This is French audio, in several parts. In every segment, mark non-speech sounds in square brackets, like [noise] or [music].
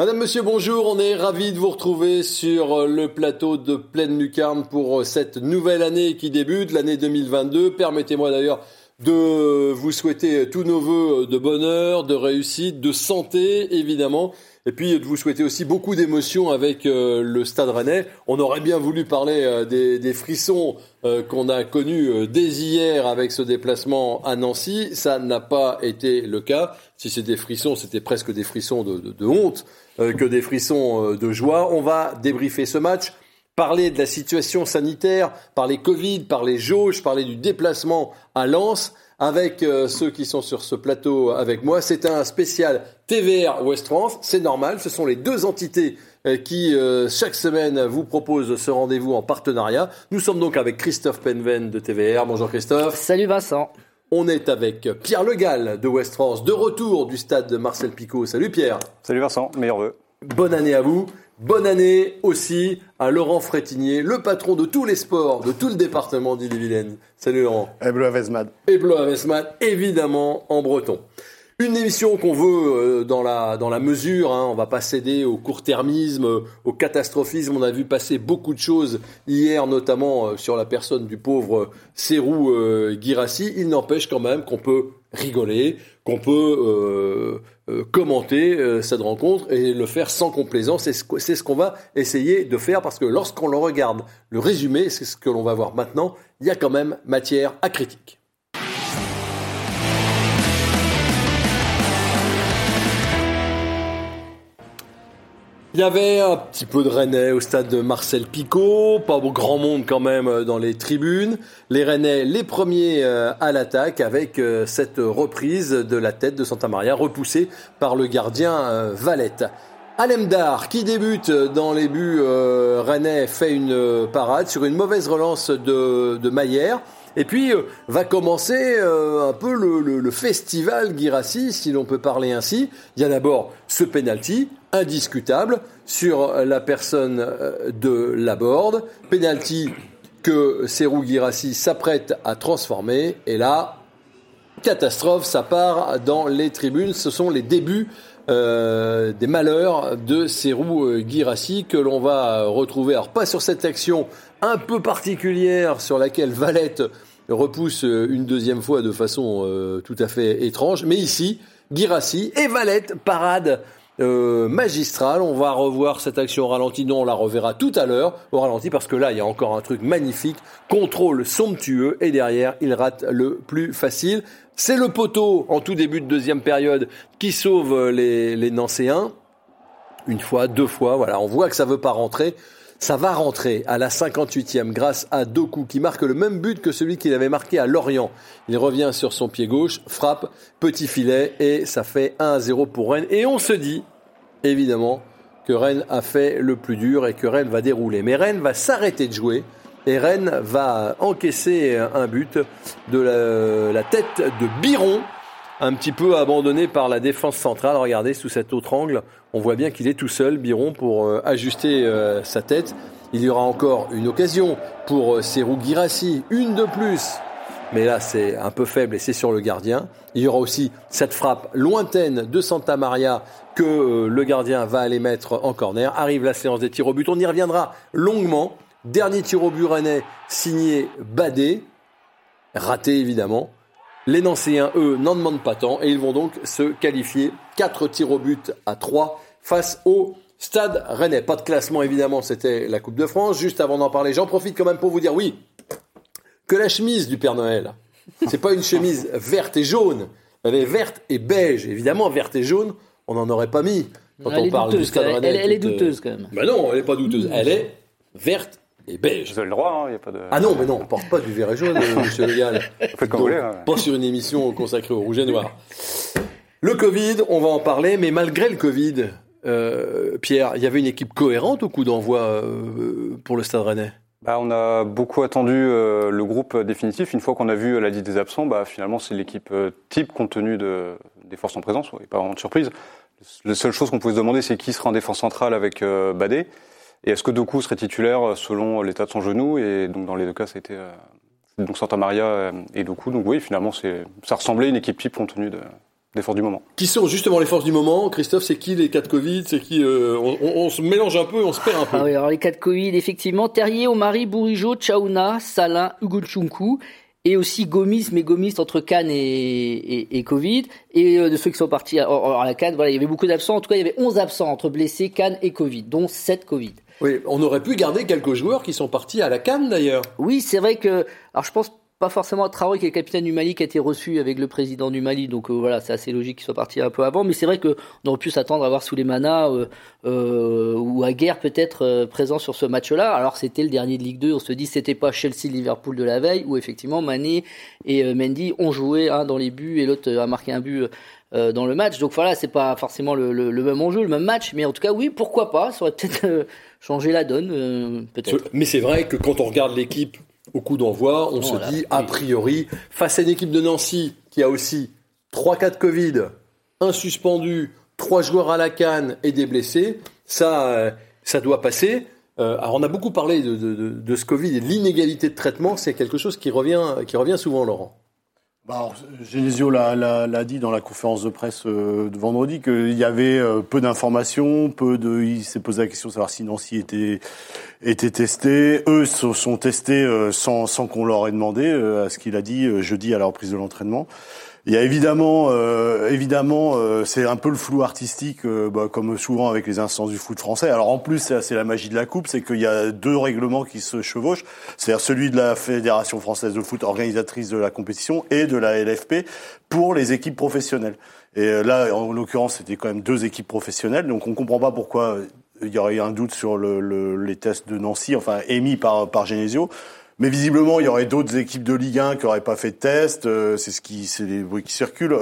Madame, Monsieur, bonjour. On est ravis de vous retrouver sur le plateau de Pleine Lucarne pour cette nouvelle année qui débute, l'année 2022. Permettez-moi d'ailleurs de vous souhaiter tous nos voeux de bonheur, de réussite, de santé, évidemment. Et puis de vous souhaiter aussi beaucoup d'émotions avec euh, le Stade Rennais. On aurait bien voulu parler euh, des, frissons euh, qu'on a connus dès hier avec ce déplacement à Nancy. Ça n'a pas été le cas. Si c'est des frissons, c'était presque des frissons de honte que des frissons de joie. On va débriefer ce match parler de la situation sanitaire, parler Covid, parler jauge, parler du déplacement à Lens avec euh, ceux qui sont sur ce plateau avec moi. C'est un spécial TVR West France, c'est normal, ce sont les deux entités euh, qui euh, chaque semaine vous proposent ce rendez-vous en partenariat. Nous sommes donc avec Christophe Penven de TVR. Bonjour Christophe. Salut Vincent. On est avec Pierre Legal de West France, de retour du stade de Marcel Picot. Salut Pierre. Salut Vincent, meilleur vœu. Bonne année à vous. Bonne année aussi à Laurent Frétinier, le patron de tous les sports, de tout le département d'Ille-et-Vilaine. Salut Laurent. Et Bleu Avesmad. Et Bleu Avesmad, évidemment, en breton. Une émission qu'on veut euh, dans la dans la mesure, hein, on va pas céder au court-termisme, euh, au catastrophisme. On a vu passer beaucoup de choses hier, notamment euh, sur la personne du pauvre Serrou Girassi. Il n'empêche quand même qu'on peut rigoler, qu'on peut commenter cette rencontre et le faire sans complaisance. C'est ce, ce qu'on va essayer de faire parce que lorsqu'on le regarde, le résumé, c'est ce que l'on va voir maintenant. Il y a quand même matière à critique. Il y avait un petit peu de Rennais au stade de Marcel Picot, pas grand monde quand même euh, dans les tribunes. Les Rennais, les premiers euh, à l'attaque avec euh, cette reprise de la tête de Santa Maria repoussée par le gardien Valette. Alemdar, qui débute dans les buts Rennais, fait une parade sur une mauvaise relance de, de Maillère. Et puis va commencer un peu le, festival Girassi, si l'on peut parler ainsi. Il y a d'abord ce penalty indiscutable sur la personne de Laborde. Penalty que Serou Girassi s'apprête à transformer. Et là, catastrophe, ça part dans les tribunes. Ce sont les débuts euh, des malheurs de Serou Girassi que l'on va retrouver. Alors pas sur cette action un peu particulière sur laquelle Valette repousse une deuxième fois de façon euh, tout à fait étrange, mais ici, Girassi et Valette parade euh, magistrale. On va revoir cette action au ralenti. Non, on la reverra tout à l'heure au ralenti parce que là, il y a encore un truc magnifique. Contrôle somptueux et derrière, il rate le plus facile. C'est le poteau en tout début de deuxième période qui sauve les, les Nancéens. Une fois, deux fois, voilà. On voit que ça veut pas rentrer. Ça va rentrer à la 58e grâce à Doku qui marque le même but que celui qu'il avait marqué à Lorient. Il revient sur son pied gauche, frappe, petit filet et ça fait 1-0 pour Rennes. Et on se dit, évidemment, que Rennes a fait le plus dur et que Rennes va dérouler. Mais Rennes va s'arrêter de jouer et Rennes va encaisser un but de la, la tête de Biron un petit peu abandonné par la défense centrale. Regardez, sous cet autre angle, on voit bien qu'il est tout seul, Biron, pour euh, ajuster euh, sa tête. Il y aura encore une occasion pour euh, Serou Girassi, une de plus. Mais là, c'est un peu faible et c'est sur le gardien. Il y aura aussi cette frappe lointaine de Santa Maria que le gardien va aller mettre en corner. Arrive la séance des tirs au but. On y reviendra longuement. Dernier tir au but rennais signé Badé. Raté évidemment. Les Nancéens, eux, n'en demandent pas tant et ils vont donc se qualifier 4 tirs au but à 3 face au Stade Rennais. Pas de classement évidemment, c'était la Coupe de France. Juste avant d'en parler, j'en profite quand même pour vous dire oui, que la chemise du Père Noël, c'est pas une chemise verte et jaune, elle est verte et beige. Évidemment, verte et jaune, on n'en aurait pas mis quand elle on parle douteuse, du Stade. Rennais. Elle- elle est douteuse, quand même. Bah non, elle est pas douteuse. Elle est verte et beige. Vous avez le droit, il n'y a pas de. Ah non, mais non, on porte pas du vert et jaune, euh, monsieur [laughs] Le Gall. Faites comme vous voulez. hein. Pas sur une émission consacrée au rouge et noir. Le Covid, on va en parler, mais malgré le Covid, euh, Pierre, il y avait une équipe cohérente au coup d'envoi euh, pour le Stade Rennais? Bah, on a beaucoup attendu euh, le groupe définitif. Une fois qu'on a vu la liste des absents, bah, finalement, c'est l'équipe type compte tenu de, des forces en présence. Ouais, pas vraiment de surprise. La seule chose qu'on pouvait se demander, c'est qui sera en défense centrale avec Badé. Et est-ce que Doku serait titulaire selon l'état de son genou? Et donc, dans les deux cas, ça a été euh, donc Santa Maria euh, et Doku. Donc, oui, finalement, c'est, ça ressemblait à une équipe type compte tenu de, des forces du moment. Qui sont justement les forces du moment? Christophe, c'est qui les cas de Covid? C'est qui euh, on, on- on se mélange un peu, on se perd un peu. Ah oui, alors les cas de Covid, effectivement, Terrier, Omari, Bourigeau, Chaouna, Salin, Hugo Chunku, et aussi Gomis, mais Gomis entre Cannes et, et, et Covid, et euh, de ceux qui sont partis à, à la Cannes, voilà, il y avait beaucoup d'absents, en tout cas il y avait 11 absents entre blessés, Cannes et Covid, dont 7 Covid. Oui, on aurait pu garder quelques joueurs qui sont partis à la Cannes d'ailleurs. Oui, c'est vrai que, alors je pense pas forcément à Traoré qui est le capitaine du Mali qui a été reçu avec le président du Mali, donc euh, voilà, c'est assez logique qu'il soit parti un peu avant, mais c'est vrai que on aurait pu s'attendre à voir Souleymana euh, euh, ou Aguerre peut-être euh, présent sur ce match-là. Alors c'était le dernier de Ligue 2, on se dit c'était pas Chelsea-Liverpool de la veille où effectivement Mané et euh, Mendy ont joué un dans les buts et l'autre a marqué un but. euh, dans le match, donc voilà, c'est pas forcément le, même enjeu, le même match, mais en tout cas, oui, pourquoi pas, ça aurait peut-être changé la donne, euh, peut-être. Mais c'est vrai que quand on regarde l'équipe au coup d'envoi, on Voilà, se dit, a priori, face à une équipe de Nancy qui a aussi 3 cas de Covid, un suspendu, trois joueurs à la canne et des blessés, ça, euh, ça doit passer. Euh, alors on a beaucoup parlé de, de- de- de ce Covid et de l'inégalité de traitement, c'est quelque chose qui revient, qui revient souvent, Laurent. Bah alors, Genesio l'a- dit dans la conférence de presse euh, de vendredi qu'il y avait euh, peu d'informations, peu de. Il s'est posé la question de savoir si Nancy était était testé. Eux se sont testés euh, sans sans qu'on leur ait demandé, à ce qu'il a dit jeudi à la reprise de l'entraînement. Il y a évidemment, euh, évidemment, euh, c'est un peu le flou artistique, euh, bah, comme souvent avec les instances du foot français. Alors en plus, c'est la magie de la coupe, c'est qu'il y a deux règlements qui se chevauchent, c'est-à-dire celui de la Fédération française de foot, organisatrice de la compétition, et de la LFP pour les équipes professionnelles. Et euh, là, en l'occurrence, c'était quand même deux équipes professionnelles, donc on comprend pas pourquoi euh, il y aurait un doute sur le, le- les tests de Nancy, enfin émis par par Genesio. Mais visiblement, il y aurait d'autres équipes de Ligue 1 qui n'auraient pas fait de test. euh, c'est ce qui, c'est les bruits qui circulent.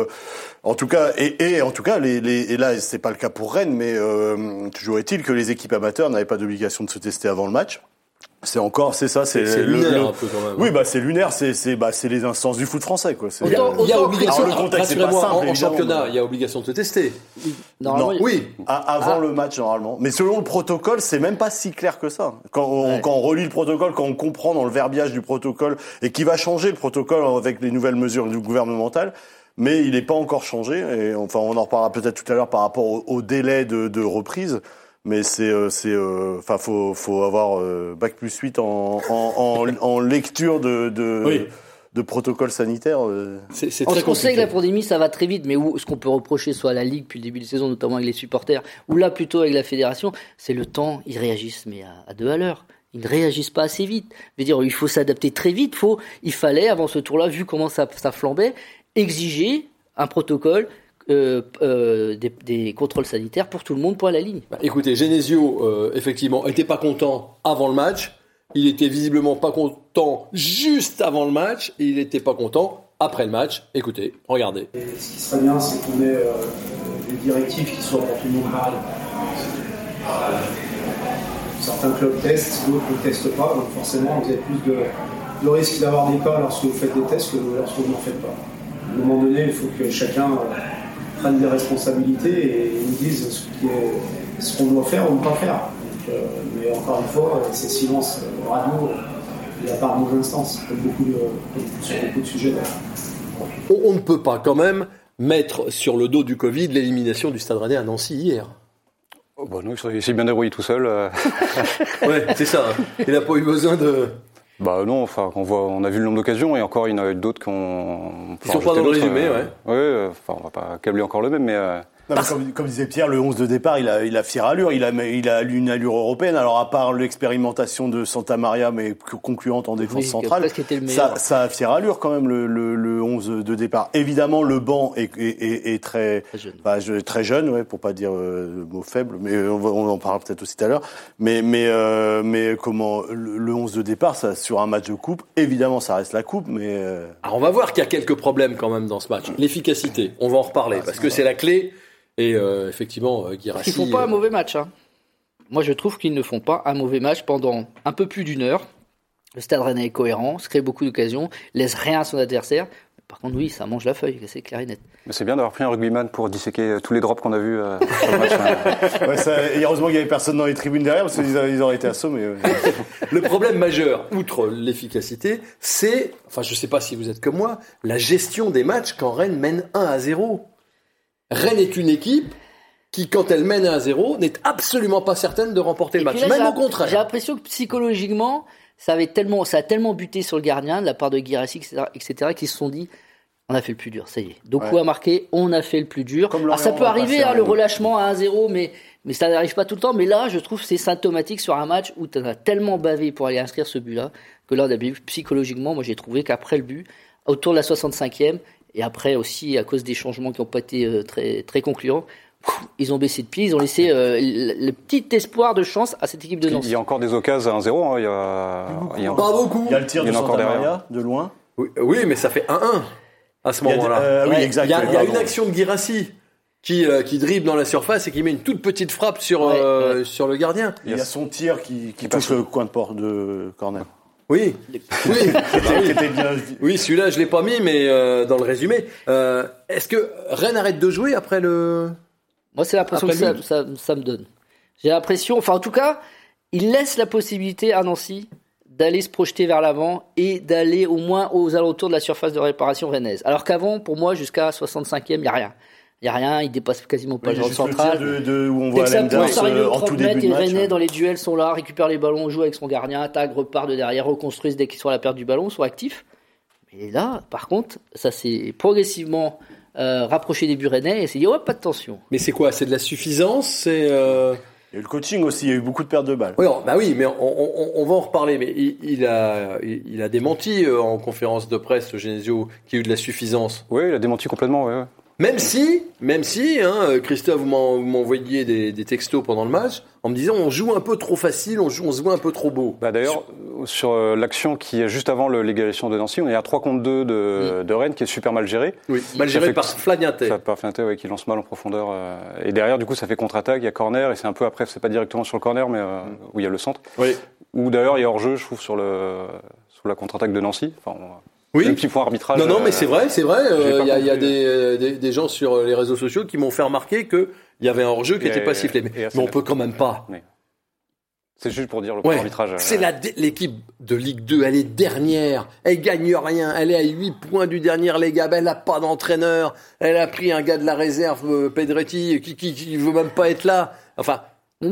En tout cas, et, et en tout cas, les, les, et là, c'est pas le cas pour Rennes, mais euh, toujours est-il que les équipes amateurs n'avaient pas d'obligation de se tester avant le match. C'est encore, c'est ça, c'est lunaire le- un peu quand même. Oui, bah c'est lunaire, c'est c'est bah c'est les instances du foot français, quoi. Il y a, Autant- il y a obligation, Alors, le contexte, c'est pas simple, en, en championnat, mais- il y a obligation de se tester. Normalement, il- Oui, avant Ah. le match normalement. Mais selon le protocole, c'est même pas si clair que ça. Quand on, Ouais. quand on relit le protocole, quand on comprend dans le verbiage du protocole et qui va changer le protocole avec les nouvelles mesures du gouvernemental, mais il n'est pas encore changé. Et enfin, on en reparlera peut-être tout à l'heure par rapport au, au délai de, de reprise. Mais c'est, euh, c'est, euh, enfin, faut, faut avoir euh, bac plus 8 en, en, en, en lecture de, de, Oui. de protocole sanitaire. euh. c'est c'est On, très on sait que la pandémie, ça va très vite, mais où, ce qu'on peut reprocher soit à la Ligue depuis le début de saison, notamment avec les supporters, ou là plutôt avec la fédération, c'est le temps. Ils réagissent, mais à, à deux à l'heure. Ils ne réagissent pas assez vite. Je veux dire, il faut s'adapter très vite. Faut, il fallait, avant ce tour-là, vu comment ça, ça flambait, exiger un protocole, euh, euh, des, des contrôles sanitaires pour tout le monde pour la ligne. Bah, écoutez, Genesio, euh, effectivement, était pas content avant le match. Il était visiblement pas content juste avant le match. Et il n'était pas content après le match. Écoutez, regardez. Et ce qui serait bien, c'est qu'on ait euh, des directives qui soient pour tout le monde pareilles. Euh, certains clubs testent, d'autres ne testent pas, donc forcément vous avez plus de, de risques d'avoir des cas lorsque vous faites des tests que lorsque vous n'en faites pas. À un moment donné, il faut que chacun euh, prenne des responsabilités et nous dise ce qui est- ce qu'on doit faire ou ne pas faire. Donc, euh, mais encore une fois, euh, c'est silence euh, radio, il n'y a pas nos instances, comme beaucoup de, comme sur beaucoup de sujets d'ailleurs. On, on ne peut pas quand même mettre sur le dos du Covid l'élimination du Stade Rennais à Nancy hier. Oh, bah non, il s'est bien débrouillé tout seul. [laughs] Ouais, c'est ça. hein. Il n'a pas eu besoin de. Bah non, enfin, on, voit, on a vu le nombre d'occasions et encore il y en a eu d'autres qui ont. Qui sont pas dans le résumé, ouais. Ouais, euh, enfin, on va pas accabler encore le même, mais. Euh, Non, mais comme, comme disait Pierre, le 11 de départ, il a, il a fière allure, il a, il a une allure européenne. Alors, à part l'expérimentation de Santa Maria, mais concluante en défense Oui, centrale, ça, ça a fière allure quand même, le, le, le 11 de départ. Évidemment, le banc est, est, est, est très, Très jeune. bah, je- très jeune, ouais, pour pas dire euh, le mot faible, mais on, va- on en parlera peut-être aussi tout à l'heure. Mais, mais, euh, mais comment, le, le 11 de départ, ça, sur un match de coupe, évidemment, ça reste la coupe, mais euh, Alors on va voir qu'il y a quelques problèmes quand même dans ce match. L'efficacité, on va en reparler parce que c'est la clé. Et euh, effectivement, euh, Guirassy. Ils font pas euh, un mauvais match. Hein. Moi, je trouve qu'ils ne font pas un mauvais match pendant un peu plus d'une heure. Le stade rennais est cohérent, se crée beaucoup d'occasions, laisse rien à son adversaire. Par contre, oui, ça mange la feuille, c'est clair et net. Mais c'est bien d'avoir pris un rugbyman pour disséquer euh, tous les drops qu'on a vus euh, sur le match. hein. [laughs] Ouais, ça- et heureusement qu'il n'y avait personne dans les tribunes derrière parce qu'ils auraient, ils auraient été assommés. ouais. [laughs] Le problème majeur, outre l'efficacité, c'est, enfin je sais pas si vous êtes comme moi, la gestion des matchs quand Rennes mène 1 à 0. Rennes est une équipe qui, quand elle mène 1 à 0, n'est absolument pas certaine de remporter le match. là, Même au contraire. J'ai l'impression que psychologiquement, ça avait tellement, ça a tellement buté sur le gardien de la part de Guirassi, etc., etc., qu'ils se sont dit, on a fait le plus dur, ça y est. Doku Ouais. a marqué, on a fait le plus dur. Comme Alors ça peut arriver, à hein, le relâchement à 1-0, mais, mais ça n'arrive pas tout le temps. Mais là, je trouve que c'est symptomatique sur un match où tu as tellement bavé pour aller inscrire ce but-là, que là, psychologiquement, moi j'ai trouvé qu'après le but, autour de la 65e, et après aussi à cause des changements qui n'ont pas été euh, très, très concluants, ils ont baissé de pied, ils ont laissé euh, le, le petit espoir de chance à cette équipe de Il Nancy. y a encore des occasions à 1-0. hein. Il y a, il y a Pas beaucoup. Il y a le tir Il de en a encore Santa. Maria, de loin. Oui, oui, mais ça fait 1-1 à ce Il y a- moment-là. euh, oui, Ouais. Il y a, il y a pardon. une action de Girassi qui, euh, qui dribble dans la surface et qui met une toute petite frappe sur, Ouais, euh, sur le gardien. Il y a son tir qui, qui passe touche le coin de porte de corner. Oui, [laughs] oui, [laughs] bien. oui celui-là je l'ai pas mis, mais euh, dans le résumé. Euh, Est-ce que Rennes arrête de jouer après le... Moi, c'est l'impression que ça me donne. J'ai l'impression, enfin, en tout cas, il laisse la possibilité à Nancy d'aller se projeter vers l'avant et d'aller au moins aux alentours de la surface de réparation rennaise. Alors qu'avant, pour moi, jusqu'à 65e, il n'y a rien. Il n'y a rien, il dépasse quasiment pas Il y le genre juste le central. de, de- où on Dès voit euh, en 30 tout mètres, début les de match. Rennais dans les duels sont là, récupèrent les ballons, jouent avec son gardien, attaquent, repart de derrière, reconstruisent dès qu'ils sont à la perte du ballon, sont actifs. Mais là, par contre, ça s'est progressivement euh, rapproché des buts rennais et c'est dit, oh, pas de tension. Mais c'est quoi C'est de la suffisance C'est... euh, Il y a eu le coaching aussi, il y a eu beaucoup de pertes de balles. Oui, on- bah oui, mais on, on- on va en reparler. Mais il, il a, il il a démenti euh, en conférence de presse, Genesio, qu'il y a eu de la suffisance. Oui, il a démenti complètement. Ouais, ouais. Même si, même si, hein, Christophe, vous m'en- vous m'envoyiez des, des textos pendant le match en me disant on joue un peu trop facile, on, joue, on se voit un peu trop beau. Bah, D'ailleurs, sur euh, l'action qui est juste avant l'égalisation de Nancy, on est à 3 contre 2 de, de Rennes qui est super mal géré. Oui, mal géré par. Ça par Finté, ouais, qui lance mal en profondeur. euh, et derrière, du coup, ça fait contre-attaque, il y a corner, et c'est un peu après, c'est pas directement sur le corner, mais euh, où il y a le centre. Oui. Ou d'ailleurs, il y a hors-jeu, je trouve, sur, le, sur la contre-attaque de Nancy. Enfin, on- Oui. Un petit point arbitrage. Non, non, mais euh, c'est vrai, c'est vrai. euh, Il y a, y a des, des, des gens sur les réseaux sociaux qui m'ont fait remarquer que il y avait un hors-jeu qui n'était pas sifflé. Mais, on peut quand même pas. C'est juste pour dire le Ouais, point arbitrage. euh, c'est l'équipe de Ligue 2, elle est dernière, elle gagne rien, elle est à 8 points du dernier les gars, elle a pas d'entraîneur, elle a pris un gars de la réserve, Pedretti, qui, qui, qui veut même pas être là. Enfin,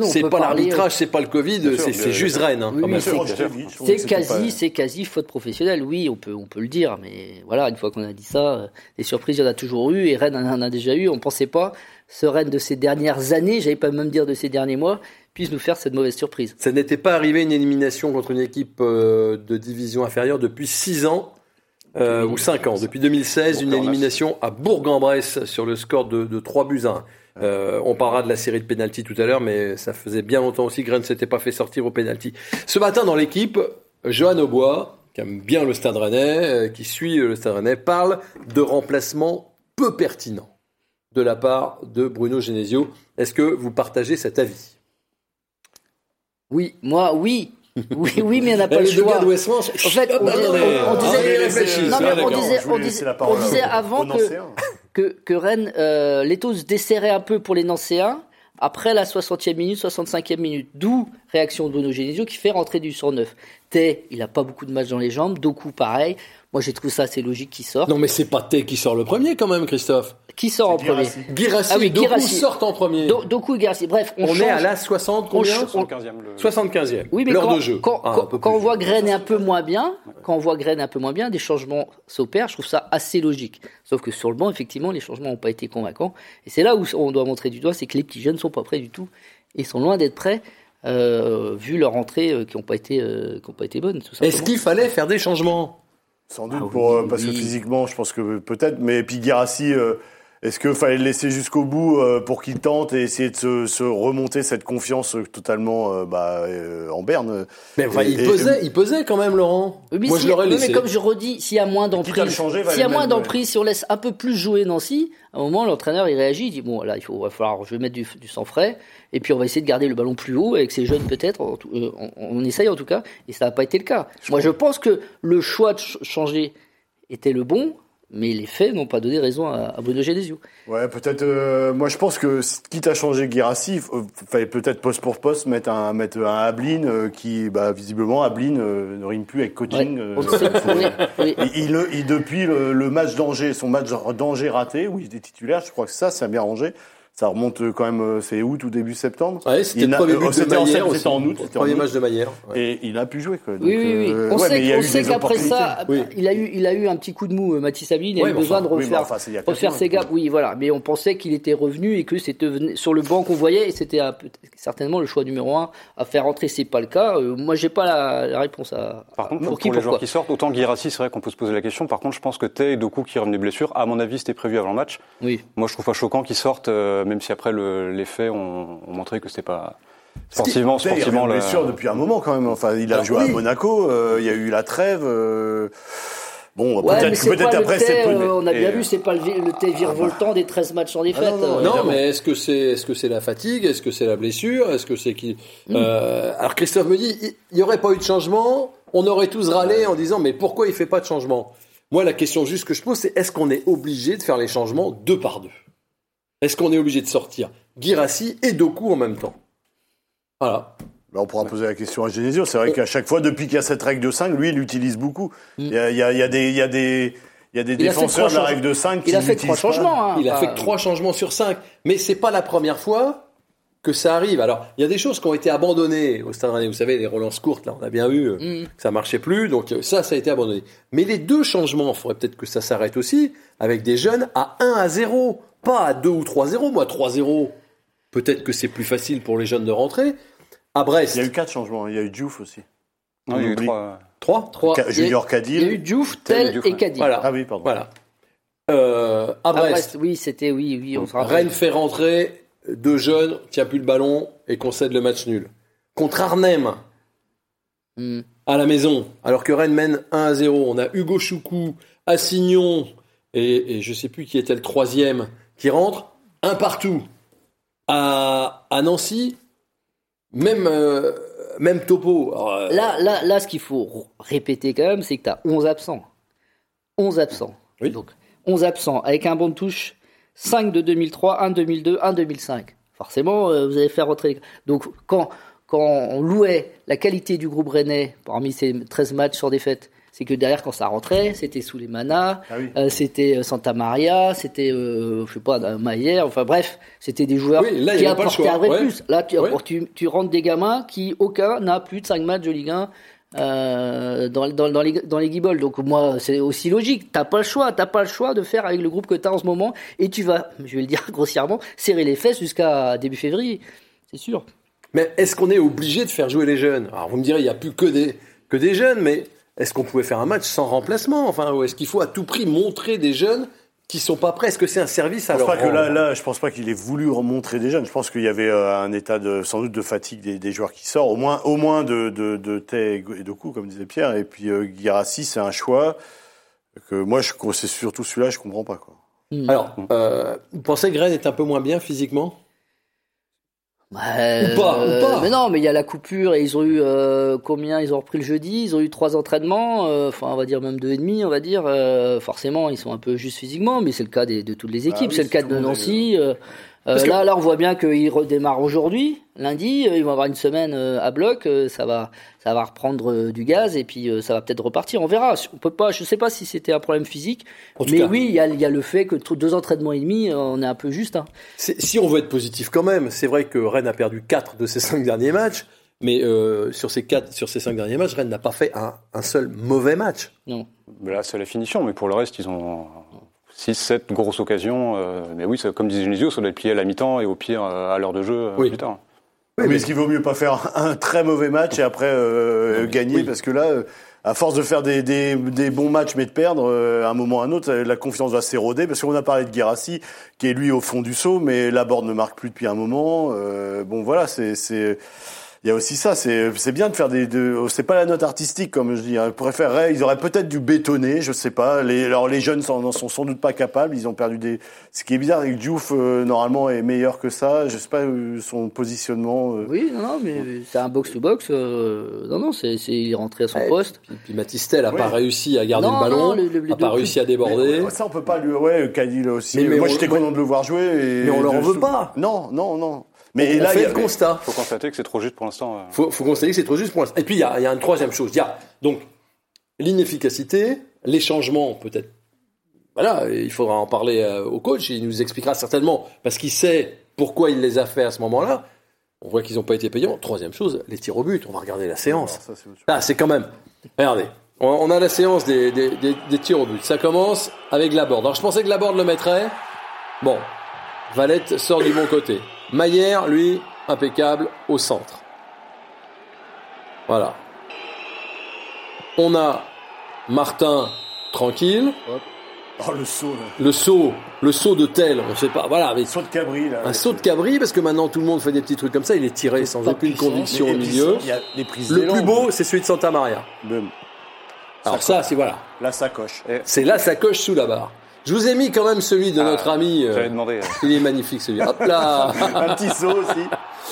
c'est pas l'arbitrage, c'est pas le Covid, c'est juste Rennes. hein, Oui, même. c'est- quasi, pas- c'est quasi faute professionnelle. Oui, on peut, on peut le dire, mais voilà, une fois qu'on a dit ça, euh, des surprises, il y en a toujours eu, et Rennes en a déjà eu. On pensait pas ce Rennes de ces dernières années, j'allais pas même dire de ces derniers mois, puisse nous faire cette mauvaise surprise. Ça n'était pas arrivé une élimination contre une équipe euh, de division inférieure depuis 6 ans. euh, ou 5 ans. Depuis 2016, une Bourg-en-Bresse. élimination à Bourg-en-Bresse sur le score de, de 3 buts à 1. Euh, on parlera de la série de pénalty tout à l'heure, mais ça faisait bien longtemps aussi que Rennes ne s'était pas fait sortir au pénalty. Ce matin, dans l'équipe, Johan Aubois, qui aime bien le Stade Rennais, euh, qui suit le Stade Rennais, parle de remplacements peu pertinents de la part de Bruno Genesio. Est-ce que vous partagez cet avis? Oui, moi, oui. [laughs] Oui, oui, mais on n'a pas le choix. En fait, on, ah, disait, non, mais on disait, on disait, la on parole disait avant que, Nancéens. Que, Rennes, euh, les taux se un peu pour les Nancéens après la 60e minute, 65e minute. D'où réaction de Bruno Genesio qui fait rentrer du 109. Tay, il a pas beaucoup de matchs dans les jambes. Doku, pareil. Moi, j'ai trouvé ça assez logique qu'il sorte. Non, mais c'est pas Tay qui sort le premier quand même, Christophe. Qui sort en premier. Girassi, Ah oui, Doku sortent en premier. Do- Doku et. Bref, on, on change. est à la 60 combien on- 75e. Le... 75e. Oui, mais L'heure quand, de jeu. quand, Ah, quand- quand on voit Graine un peu moins bien, quand on voit Graine un peu moins bien, des changements s'opèrent. Je trouve ça assez logique. Sauf que sur le banc, effectivement, les changements n'ont pas été convaincants. Et c'est là où on doit montrer du doigt, c'est que les petits jeunes sont pas prêts du tout. Ils sont loin d'être prêts, euh, vu leur entrée euh, qui n'ont pas été, euh, qui ont pas été bonnes. Est-ce qu'il fallait faire des changements? Sans doute, Ah pour, oui, euh, parce que physiquement, je pense que peut-être. Mais puis Guirassi, euh, est-ce qu'il fallait le laisser jusqu'au bout euh, pour qu'il tente et essayer de se, se remonter cette confiance totalement euh, bah, euh, en berne? Mais enfin, Et- il et- pesait, il pesait quand même, Laurent. Oui, mais Moi, si- je l'aurais laissé. Mais comme je redis, s'il y a moins d'emprise, s'il y a moins d'emprise, si on laisse un peu plus jouer Nancy, à un moment, l'entraîneur, il réagit, il dit, bon, là, il faut, va falloir, je vais mettre du, du sang frais, et puis on va essayer de garder le ballon plus haut avec ces jeunes, peut-être, euh, on, on essaye en tout cas, et ça n'a pas été le cas. Moi, je pense que le choix de ch- changer était le bon, mais les faits n'ont pas donné raison à, à Bruno Genesio. Ouais, peut-être. euh, moi, je pense que quitte à changer Guirassi, il fallait peut-être poste pour poste mettre un mettre un Ablin euh, qui, bah, visiblement, Ablin euh, ne rime plus avec coaching. Ouais. euh, oui, oui. Il- depuis le, le match d'Angers, son match d'Angers raté, où il était titulaire, je crois que ça, ça a bien rangé. Ça remonte euh, quand même, euh, c'est août ou début septembre. Ouais, c'était le premier c'était en Maillère septembre, aussi. c'était en août, premier match de Maillère. ouais. Et il a pu jouer. Quoi. Oui, Donc, oui, oui. euh, On ouais, sait, qu'après ça. Oui. il a eu, il a eu un petit coup de mou, Mathis Sabine, il Ouais, a eu besoin enfin, de oui, refaire, enfin, refaire ses gaps. Oui, voilà. Mais on pensait qu'il était revenu et que c'était sur le banc qu'on voyait et c'était certainement le choix numéro un à faire rentrer. C'est pas le cas. Euh, moi, j'ai pas la, la réponse à. Par contre, pour pour, qui, les joueurs qui sortent, autant Guirassi, c'est vrai qu'on peut se poser la question. Par contre, je pense que Tay et Doku qui revenaient de blessure, à mon avis, c'était prévu avant le match. Oui. Moi, je trouve pas choquant qu'ils sortent, même si après le, les faits ont, ont montré que c'était pas sportivement, il sportivement. de la- blessure depuis un moment quand même. Enfin, il a Alors, joué oui. à Monaco. euh, il y a eu la trêve. euh, bon, Ouais, peut-être après c'est euh, on a bien vu, c'est pas le, le thé virevoltant des 13 matchs sans défaite. Ah non, non, Non, Évidemment. mais est-ce que c'est est-ce que c'est la fatigue? Est-ce que c'est la blessure? Est-ce que c'est qui Mm. Euh, Alors Christophe me dit, il- il y aurait pas eu de changement, on aurait tous râlé en disant mais pourquoi il fait pas de changement? Moi, la question juste que je pose, c'est est-ce qu'on est obligé de faire les changements deux par deux? Est-ce qu'on est obligé de sortir Girassi et Doku en même temps? Voilà. Bah, on pourra poser la question à Genesio. C'est vrai qu'à chaque fois, depuis qu'il y a cette règle de 5, lui, il l'utilise beaucoup. Il y a, il y a- il y a des, il y a des, il y a des Il a fait défenseurs de la règle de 5 qui Il a fait trois changements. hein. Il a fait que trois changements sur cinq, mais c'est pas la première fois que ça arrive. Alors, il y a des choses qui ont été abandonnées au Stade Rennais. Vous savez, les relances courtes, là, on a bien vu euh, Mm. que ça marchait plus, donc euh, ça, ça a été abandonné. Mais les deux changements, il faudrait peut-être que ça s'arrête aussi avec des jeunes à 1 à 0, pas à 2 ou 3-0. Moi, 3-0, peut-être que c'est plus facile pour les jeunes de rentrer. À Brest, Il y a eu quatre changements. Il y a eu Diouf aussi. Non, il y a eu trois. 3. trois. Ka- Il y a- Junior Il y a Cadil. eu Diouf, Tel et Tel. Caddy. Voilà. Ah oui, pardon. Voilà. Euh, à À Brest, Brest, oui, c'était, oui, oui, on se rappelle. Rennes fait rentrer deux jeunes, tient plus le ballon et concède le match nul. Contre Arnhem, Mm. à la maison, alors que Rennes mène 1 à 0, on a Hugo Choukou, Assignon et, et je sais plus qui était le troisième qui rentre, un partout. À, à Nancy, même, euh, même topo. Alors, euh, Là, là, là, ce qu'il faut répéter quand même, c'est que tu as 11 absents. 11 absents. Oui. Donc, 11 absents, avec un bon de touche, 5 de 2003, 1 2002, 1 2005. Forcément, euh, vous allez faire rentrer. Donc, quand, quand on louait la qualité du groupe rennais parmi ces 13 matchs sans défaite, c'est que derrière, quand ça rentrait, c'était sous les manas, Ah oui. euh, c'était euh, Santa Maria, c'était, euh, je sais pas, Maillère, enfin bref, c'était des joueurs Oui, là, qui apportaient un vrai ouais. plus. Là, tu, Ouais. tu, tu rentres des gamins qui, aucun n'a plus de 5 matchs de Ligue 1 euh, dans, les, dans. Donc moi, c'est aussi logique. T'as pas le choix. T'as pas le choix de faire avec le groupe que t'as en ce moment. Et tu vas, je vais le dire [laughs] grossièrement, serrer les fesses jusqu'à début février. C'est sûr. Mais est-ce qu'on est obligé de faire jouer les jeunes? Alors vous me direz, il n'y a plus que des, que des jeunes, mais est-ce qu'on pouvait faire un match sans remplacement? Enfin, ou est-ce qu'il faut à tout prix montrer des jeunes qui sont pas prêts Est-ce que c'est un service à Je pense leur pas que là, là, je pense pas qu'il ait voulu remontrer des jeunes. Je pense qu'il y avait euh, un état de, sans doute de fatigue des, des joueurs qui sortent, au moins, au moins de, de, de Tay et de coups, comme disait Pierre. Et puis, euh, Guirassi, c'est un choix que moi, je, c'est surtout celui-là, je comprends pas, quoi. Alors, euh, vous pensez que Rennes est un peu moins bien physiquement? Bah, Ou pas, ou pas. Mais non, mais il y a la coupure et ils ont eu euh, combien Ils ont repris le jeudi? Ils ont eu trois entraînements. euh, Enfin, on va dire même deux et demi. On va dire. euh, forcément, ils sont un peu juste physiquement, mais c'est le cas des- de toutes les équipes. oui, c'est le cas de Nancy. Euh, euh, que- Là, là, on voit bien qu'ils redémarrent aujourd'hui, lundi. euh, Ils vont avoir une semaine euh, à bloc. euh, ça va, ça va reprendre euh, du gaz et puis euh, ça va peut-être repartir. On verra. On peut pas. Je sais pas si c'était un problème physique, mais cas- oui, il y a, il y a le fait que deux entraînements et demi, euh, on est un peu juste. Hein. Si on veut être positif quand même, c'est vrai que Rennes a perdu 4 de ses 5 derniers matchs, mais euh, sur ces quatre, sur ces 5 derniers matchs, Rennes n'a pas fait un, un seul mauvais match. Non. Là, c'est la finition, mais pour le reste, ils ont 6, 7 grosses occasions. euh, mais oui, ça- comme disait Genesio, ça doit être plié à la mi-temps et au pire euh, à l'heure de jeu euh, Oui. plus tard. mais est-ce qu'il vaut mieux pas faire un très mauvais match et après euh, gagner? Oui. Parce que là, euh, à force de faire des, des, des bons matchs mais de perdre, euh, à un moment ou à un autre, la confiance va s'éroder. Parce qu'on a parlé de Guérassi, qui est lui au fond du saut, mais Laborde ne marque plus depuis un moment. Euh, bon, voilà, c'est... il y a aussi ça, c'est c'est bien de faire des de, c'est pas la note artistique comme je dis. Hein. Ils préféreraient, ils auraient peut-être dû bétonner, je sais pas. Les alors les jeunes n'en sont sans doute pas capables. Ils ont perdu des. Ce qui est bizarre, que Diouf euh, normalement est meilleur que ça. Je sais pas euh, son positionnement. euh. Oui, non, non, mais c'est un box-to-box. euh, non, non, c'est c'est- il est rentré à son Ouais. poste. Puis, puis Matistel a pas Ouais. réussi à garder Non, le ballon, non, le- le- les a pas réussi à déborder. Mais, ça on peut pas lui. Ouais, Cadil aussi. Mais- mais Moi on- j'étais content de le voir jouer. Et Mais on leur veut pas. Non, non, non. Mais on là, fait il y le constat. faut constater que c'est trop juste pour l'instant. euh. faut, faut constater que c'est trop juste pour l'instant. Et puis, il y a, il y a une troisième chose. Il y a donc l'inefficacité, les changements, peut-être. Voilà, il faudra en parler euh, au coach. Il nous expliquera certainement, parce qu'il sait pourquoi il les a fait à ce moment-là. On voit qu'ils n'ont pas été payants. Troisième chose, les tirs au but. On va regarder la séance. Ça, chose. Ah, c'est quand même. Regardez, on, on a la séance des, des, des, des tirs au but. Ça commence avec Laborde. Alors, je pensais que Laborde le mettrait. Bon, Valette sort du bon côté. Maillère, lui, impeccable au centre. Voilà. On a Martin tranquille. Oh le saut, là. Le saut, le saut de tel, on sait pas. Voilà, mais Le saut de Cabri là. un saut de cabri parce que maintenant tout le monde fait des petits trucs comme ça. Il est tiré sans pas aucune puissant. conviction au milieu. Il y a des prises Le plus beau, c'est celui de Santa Maria. Même. Alors ça, c'est voilà. La sacoche. C'est là sa coche sous la barre. Je vous ai mis quand même celui de notre ami. euh, J'avais demandé. euh, il est magnifique celui. Hop là. [laughs] Un petit saut aussi.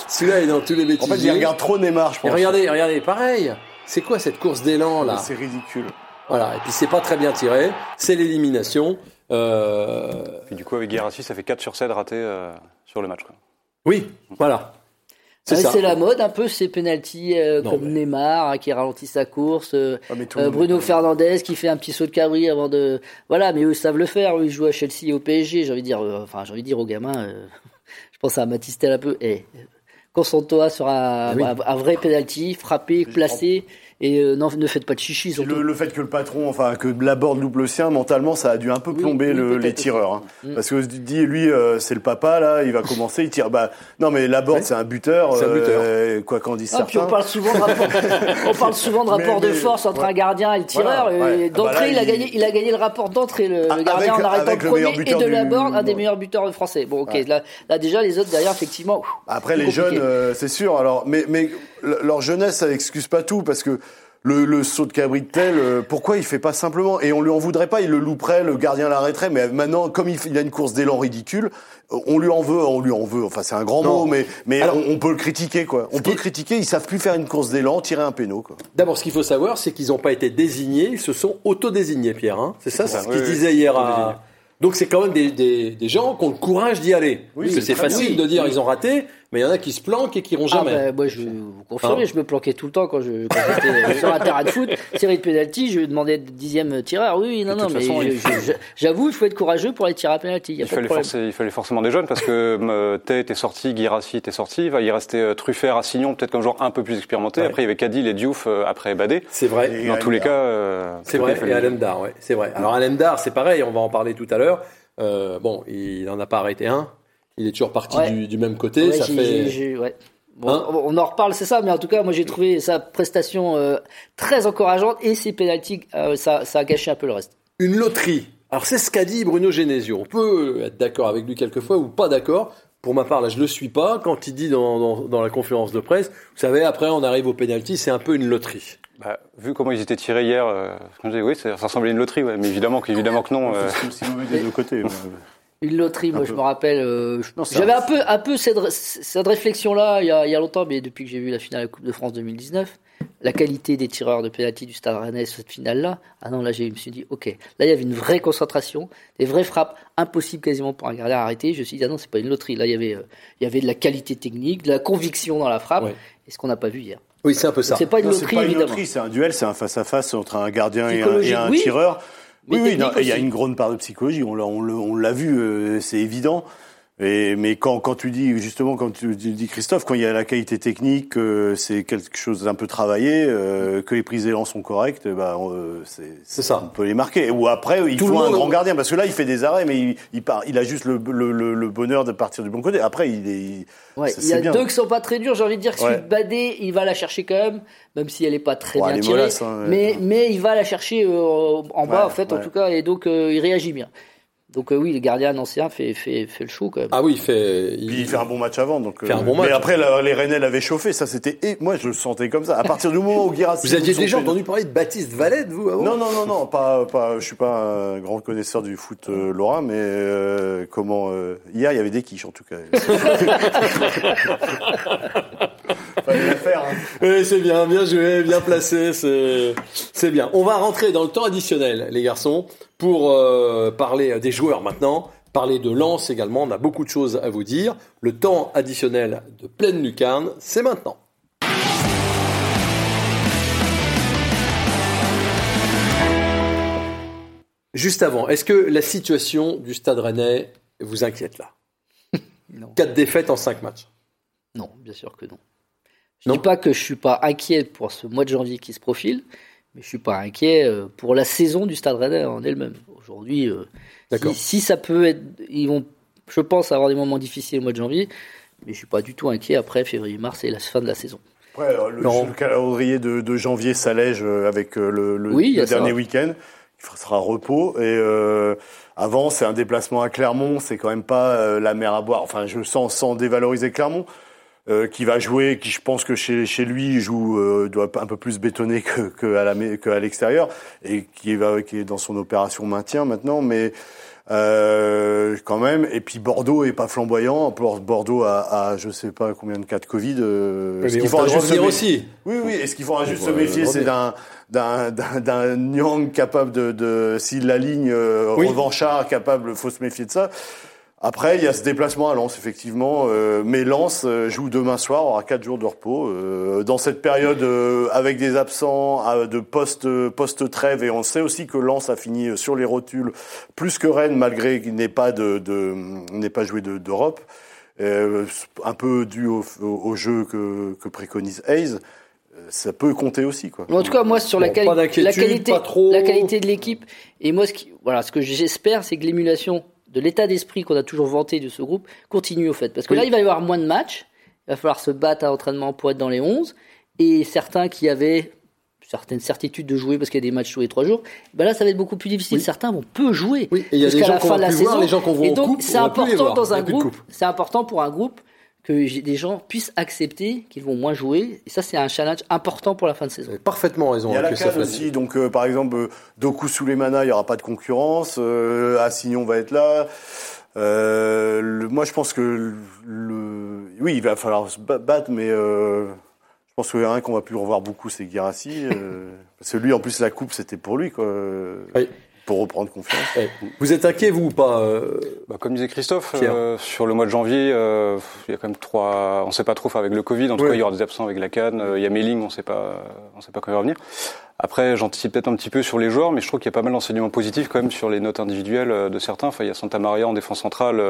Celui-là est dans tous les En fait, il regarde trop Neymar, je Et pense. regardez, regardez, pareil. C'est quoi cette course d'élan là C'est ridicule. Voilà. Et puis c'est pas très bien tiré. C'est l'élimination. Euh... Puis du coup, avec Guérassi, ça fait 4 sur 7 ratés euh, sur le match. Quoi. Oui, voilà. C'est ça. C'est la mode un peu ces penalties euh, comme mais- Neymar hein, qui ralentit sa course, euh, Ah, euh, Bruno Fernandez qui fait un petit saut de cabri avant de voilà, mais eux ils savent le faire, eux ils jouent à Chelsea et au PSG, j'ai envie de dire euh, enfin j'ai envie de dire aux gamins euh, [laughs] je pense à Matistel un peu eh concentre-toi sur un, Ah oui. un, un vrai penalty, frappé, placé et euh, non ne faites pas de chichi Puis surtout. Le, le fait que le patron, enfin que Laborde loupe le sien, mentalement, ça a dû un peu plomber oui, le- peut-être les tireurs. hein. Mm. Parce que je dis, lui, euh, c'est le papa là, il va commencer, il tire. Bah non, mais Laborde, Ouais. c'est un buteur. C'est un buteur. euh, quoi qu'en disent Ah, puis on certains. parle souvent de rapport, [laughs] on parle souvent de Mais- rapport de mais- force entre ouais. un gardien et le tireur. Voilà, ouais. et Ah bah D'entrée, là, il, a gagné, il a gagné le rapport d'entrée, le, le Ah, gardien, avec- en arrêtant le premier et buteur de du- la borne, un des meilleurs buteurs français. Bon, ok, Ouais. là, là déjà les autres derrière, effectivement. Après les jeunes, c'est sûr. Alors, mais mais le- leur jeunesse, ça excuse pas tout parce que. Le, le saut de cabri de tel, euh, pourquoi il fait pas simplement? Et on lui en voudrait pas, il le louperait, le gardien l'arrêterait, mais maintenant, comme il, il a une course d'élan ridicule, euh, on lui en veut, on lui en veut. Enfin, c'est un grand Non. mot, mais mais Alors- on, on peut le critiquer, quoi. On peut qui- critiquer, ils savent plus faire une course d'élan, tirer un péno, quoi. D'abord, ce qu'il faut savoir, c'est qu'ils n'ont pas été désignés, ils se sont auto-désignés, Pierre. hein. c'est ça, C'est ce qu'il oui, se oui, disait hier. À... Donc c'est quand même des, des, des gens qui ont le courage d'y aller. Oui, Parce que c'est bien. facile de dire ils ont raté, mais il y en a qui se planquent et qui iront Ah, jamais. bah, moi, je vais vous confirmer, Hein je me planquais tout le temps quand je quand j'étais sur un terrain de foot. [laughs] Série de pénalty, je demandais dixième tireur. Oui, non, De non, toute mais j'avoue, il faut être courageux pour aller tirer à pénalty. Il y a Il pas de fallait, problème. forcer- il fallait forcément des jeunes parce que euh, Tay était sorti, Guirassi était sorti, il va y rester euh, Truffert, Assignon, peut-être comme joueur un peu plus expérimenté. Ouais. Après, il y avait Cadil et Diouf euh, après Badé. C'est vrai. Et Dans tous les cas, euh, C'est vrai, il fallait- et Alemdar, ouais, c'est vrai. Alors Alemdar, c'est pareil, on va en parler tout à l'heure. Euh, bon, il n'en a pas arrêté un. Il est toujours parti Ouais. du, du même côté. Ouais, ça j'ai- fait... j'ai- j'ai- ouais. Bon, Hein on en reparle, c'est ça, mais en tout cas, moi j'ai trouvé sa prestation euh, très encourageante et ses pénalties, euh, ça, ça a gâché un peu le reste. Une loterie. Alors c'est ce qu'a dit Bruno Genesio. On peut être d'accord avec lui quelquefois ou pas d'accord. Pour ma part, là, je le suis pas. Quand il dit dans, dans, dans la conférence de presse, vous savez, après on arrive au penalty, c'est un peu une loterie. Bah, vu comment ils étaient tirés hier, euh, dis, oui, ça ça ressemblait à une loterie, ouais, mais évidemment, que non. euh, C'est aussi mauvais des deux côtés. [laughs] Une loterie, moi je me rappelle, euh, j'avais un- peu, un peu cette, cette réflexion-là il y, a, il y a longtemps, mais depuis que j'ai vu la finale de la Coupe de France 2019, la qualité des tireurs de pénalty du Stade Rennais cette finale-là, ah non, là j'ai- je me suis dit, ok, là il y avait une vraie concentration, des vraies frappes, impossible quasiment pour un gardien à arrêter. Je me suis dit, ah non, c'est pas une loterie, là il y avait, euh, il y avait de la qualité technique, de la conviction dans la frappe, Ouais. et ce qu'on n'a pas vu hier. Oui, c'est un peu ça. C'est pas une loterie, pas une évidemment. loterie, c'est un duel, c'est un face-à-face entre un gardien et un, et Psychologique, un oui. tireur. Mais Oui, oui, non, il y a une grande part de psychologie, on l'a, on le- on l'a vu, euh, c'est évident. Et, mais quand, quand tu dis, justement, quand tu, dis Christophe, quand il y a la qualité technique, euh, c'est quelque chose d'un peu travaillé, euh, que les prises d'élan sont correctes, bah, euh, c'est C'est ça. On peut les marquer. Ou après, il Tout faut un grand gardien, parce que là, il fait des arrêts, mais il, il, part, il a juste le, le, le, le bonheur de partir du bon côté. Après, il est. il- Ouais, il y a bien. deux qui sont pas très durs. J'ai envie de dire que celui Ouais. de Badé, il va la chercher quand même, même si elle est pas très Ouais, bien tirée. hein, mais mais il va la chercher euh, en bas en fait, en tout cas, et donc euh, il réagit bien. Donc euh, oui, le gardien ancien fait fait fait le show quand même. Ah oui, il fait. Puis il fait un bon match avant, donc. fait un bon Mais match. après, la- les Rennais l'avaient chauffé, ça c'était. Et moi, je le sentais comme ça. À partir du moment où Guirassi. Vous aviez déjà entendu parler de Baptiste Valette, vous avant Non, non, non, non, pas, pas. Je suis pas un grand connaisseur du foot euh, lorrain, mais euh, comment euh, hier il y avait des quiches en tout cas. [laughs] Fallait la faire. Hein. Oui, c'est bien, bien joué, bien placé, c'est c'est bien. On va rentrer dans le temps additionnel, les garçons, pour euh, parler des joueurs maintenant, parler de Lens également. On a beaucoup de choses à vous dire. Le temps additionnel de pleine lucarne, c'est maintenant. Juste avant, est-ce que la situation du Stade Rennais vous inquiète là? [laughs] Non. Quatre défaites en cinq matchs? Non, bien sûr que non. Je Non. dis pas que je suis pas inquiet pour ce mois de janvier qui se profile, mais je suis pas inquiet euh, pour la saison du Stade Rennais en elle-même. Aujourd'hui, euh, si, si ça peut être, ils vont, je pense, avoir des moments difficiles au mois de janvier, mais je suis pas du tout inquiet après février-mars et la fin de la saison. Après, euh, le, Non. le calendrier de, de janvier s'allège avec le, Oui, dernier week-end. Il sera repos. Et euh, avant, c'est un déplacement à Clermont. C'est quand même pas euh, la mer à boire. Enfin, je sens sans dévaloriser Clermont. Euh, qui va jouer, qui je pense que chez, chez lui joue euh, doit un peu plus bétonner que, que à la que à l'extérieur et qui va qui est dans son opération maintien maintenant, mais euh, quand même. Et puis Bordeaux est pas flamboyant. Bor- Bordeaux a, a je sais pas combien de cas de Covid. Euh, ce qu'il faudra juste se aussi. oui, oui. Et ce qu'il faudra juste se méfier, c'est d'un d'un d'un Nyang capable de, de s'il la ligne euh, Oui. revanchard capable, faut se méfier de ça. Après, il y a ce déplacement à Lens, effectivement. Euh, mais Lens euh, joue demain soir, aura quatre jours de repos. Euh, dans cette période euh, avec des absents euh, de post post trêve, et on sait aussi que Lens a fini sur les rotules plus que Rennes, malgré qu'il n'ait pas de, de n'ait pas joué de- d'Europe. Euh, un peu dû au, au, au jeu que, que préconise Hayes. euh, Ça peut compter aussi, quoi. En tout cas, moi, sur la, quali- la qualité, la qualité de l'équipe, et moi, ce, qui, voilà, ce que j'espère, c'est que l'émulation de l'état d'esprit qu'on a toujours vanté de ce groupe continue, au fait. Parce que Oui. là, il va y avoir moins de matchs, il va falloir se battre à l'entraînement pour être dans les 11, et certains qui avaient certaines certitudes de jouer parce qu'il y a des matchs tous les trois jours, ben là, ça va être beaucoup plus difficile. Oui. Certains vont peu jouer Oui, et il y a des jusqu'à la fin de la saison. voir, les gens qu'on voit et donc, c'est important dans un groupe, c'est important pour un groupe que des gens puissent accepter qu'ils vont moins jouer. Et ça, c'est un challenge important pour la fin de saison. Vous avez parfaitement raison. Il y a la là-dessus. aussi, donc euh, par exemple, euh, Doku Souleymana, il n'y aura pas de concurrence, euh, Assignon va être là. Euh, le- moi, je pense que le, le- oui, il va falloir se ba- battre, mais euh, je pense qu'il y en a un qu'on va plus revoir beaucoup, c'est Guirassi. Euh, parce que lui, en plus, la coupe, c'était pour lui, quoi, Oui. Pour reprendre confiance. Eh, Vous êtes inquiet, vous, ou pas euh, Bah, comme disait Christophe, euh, sur le mois de janvier, euh, il y a quand même trois. On sait pas trop faire avec le Covid. En tout Oui. cas, il y aura des absents avec la Cannes. Euh, Il y a Melling, on sait pas, on sait pas quand il va revenir. Après, j'anticipe peut-être un petit peu sur les joueurs, mais je trouve qu'il y a pas mal d'enseignements positifs quand même sur les notes individuelles euh, de certains. Enfin, il y a Santa Maria en défense centrale.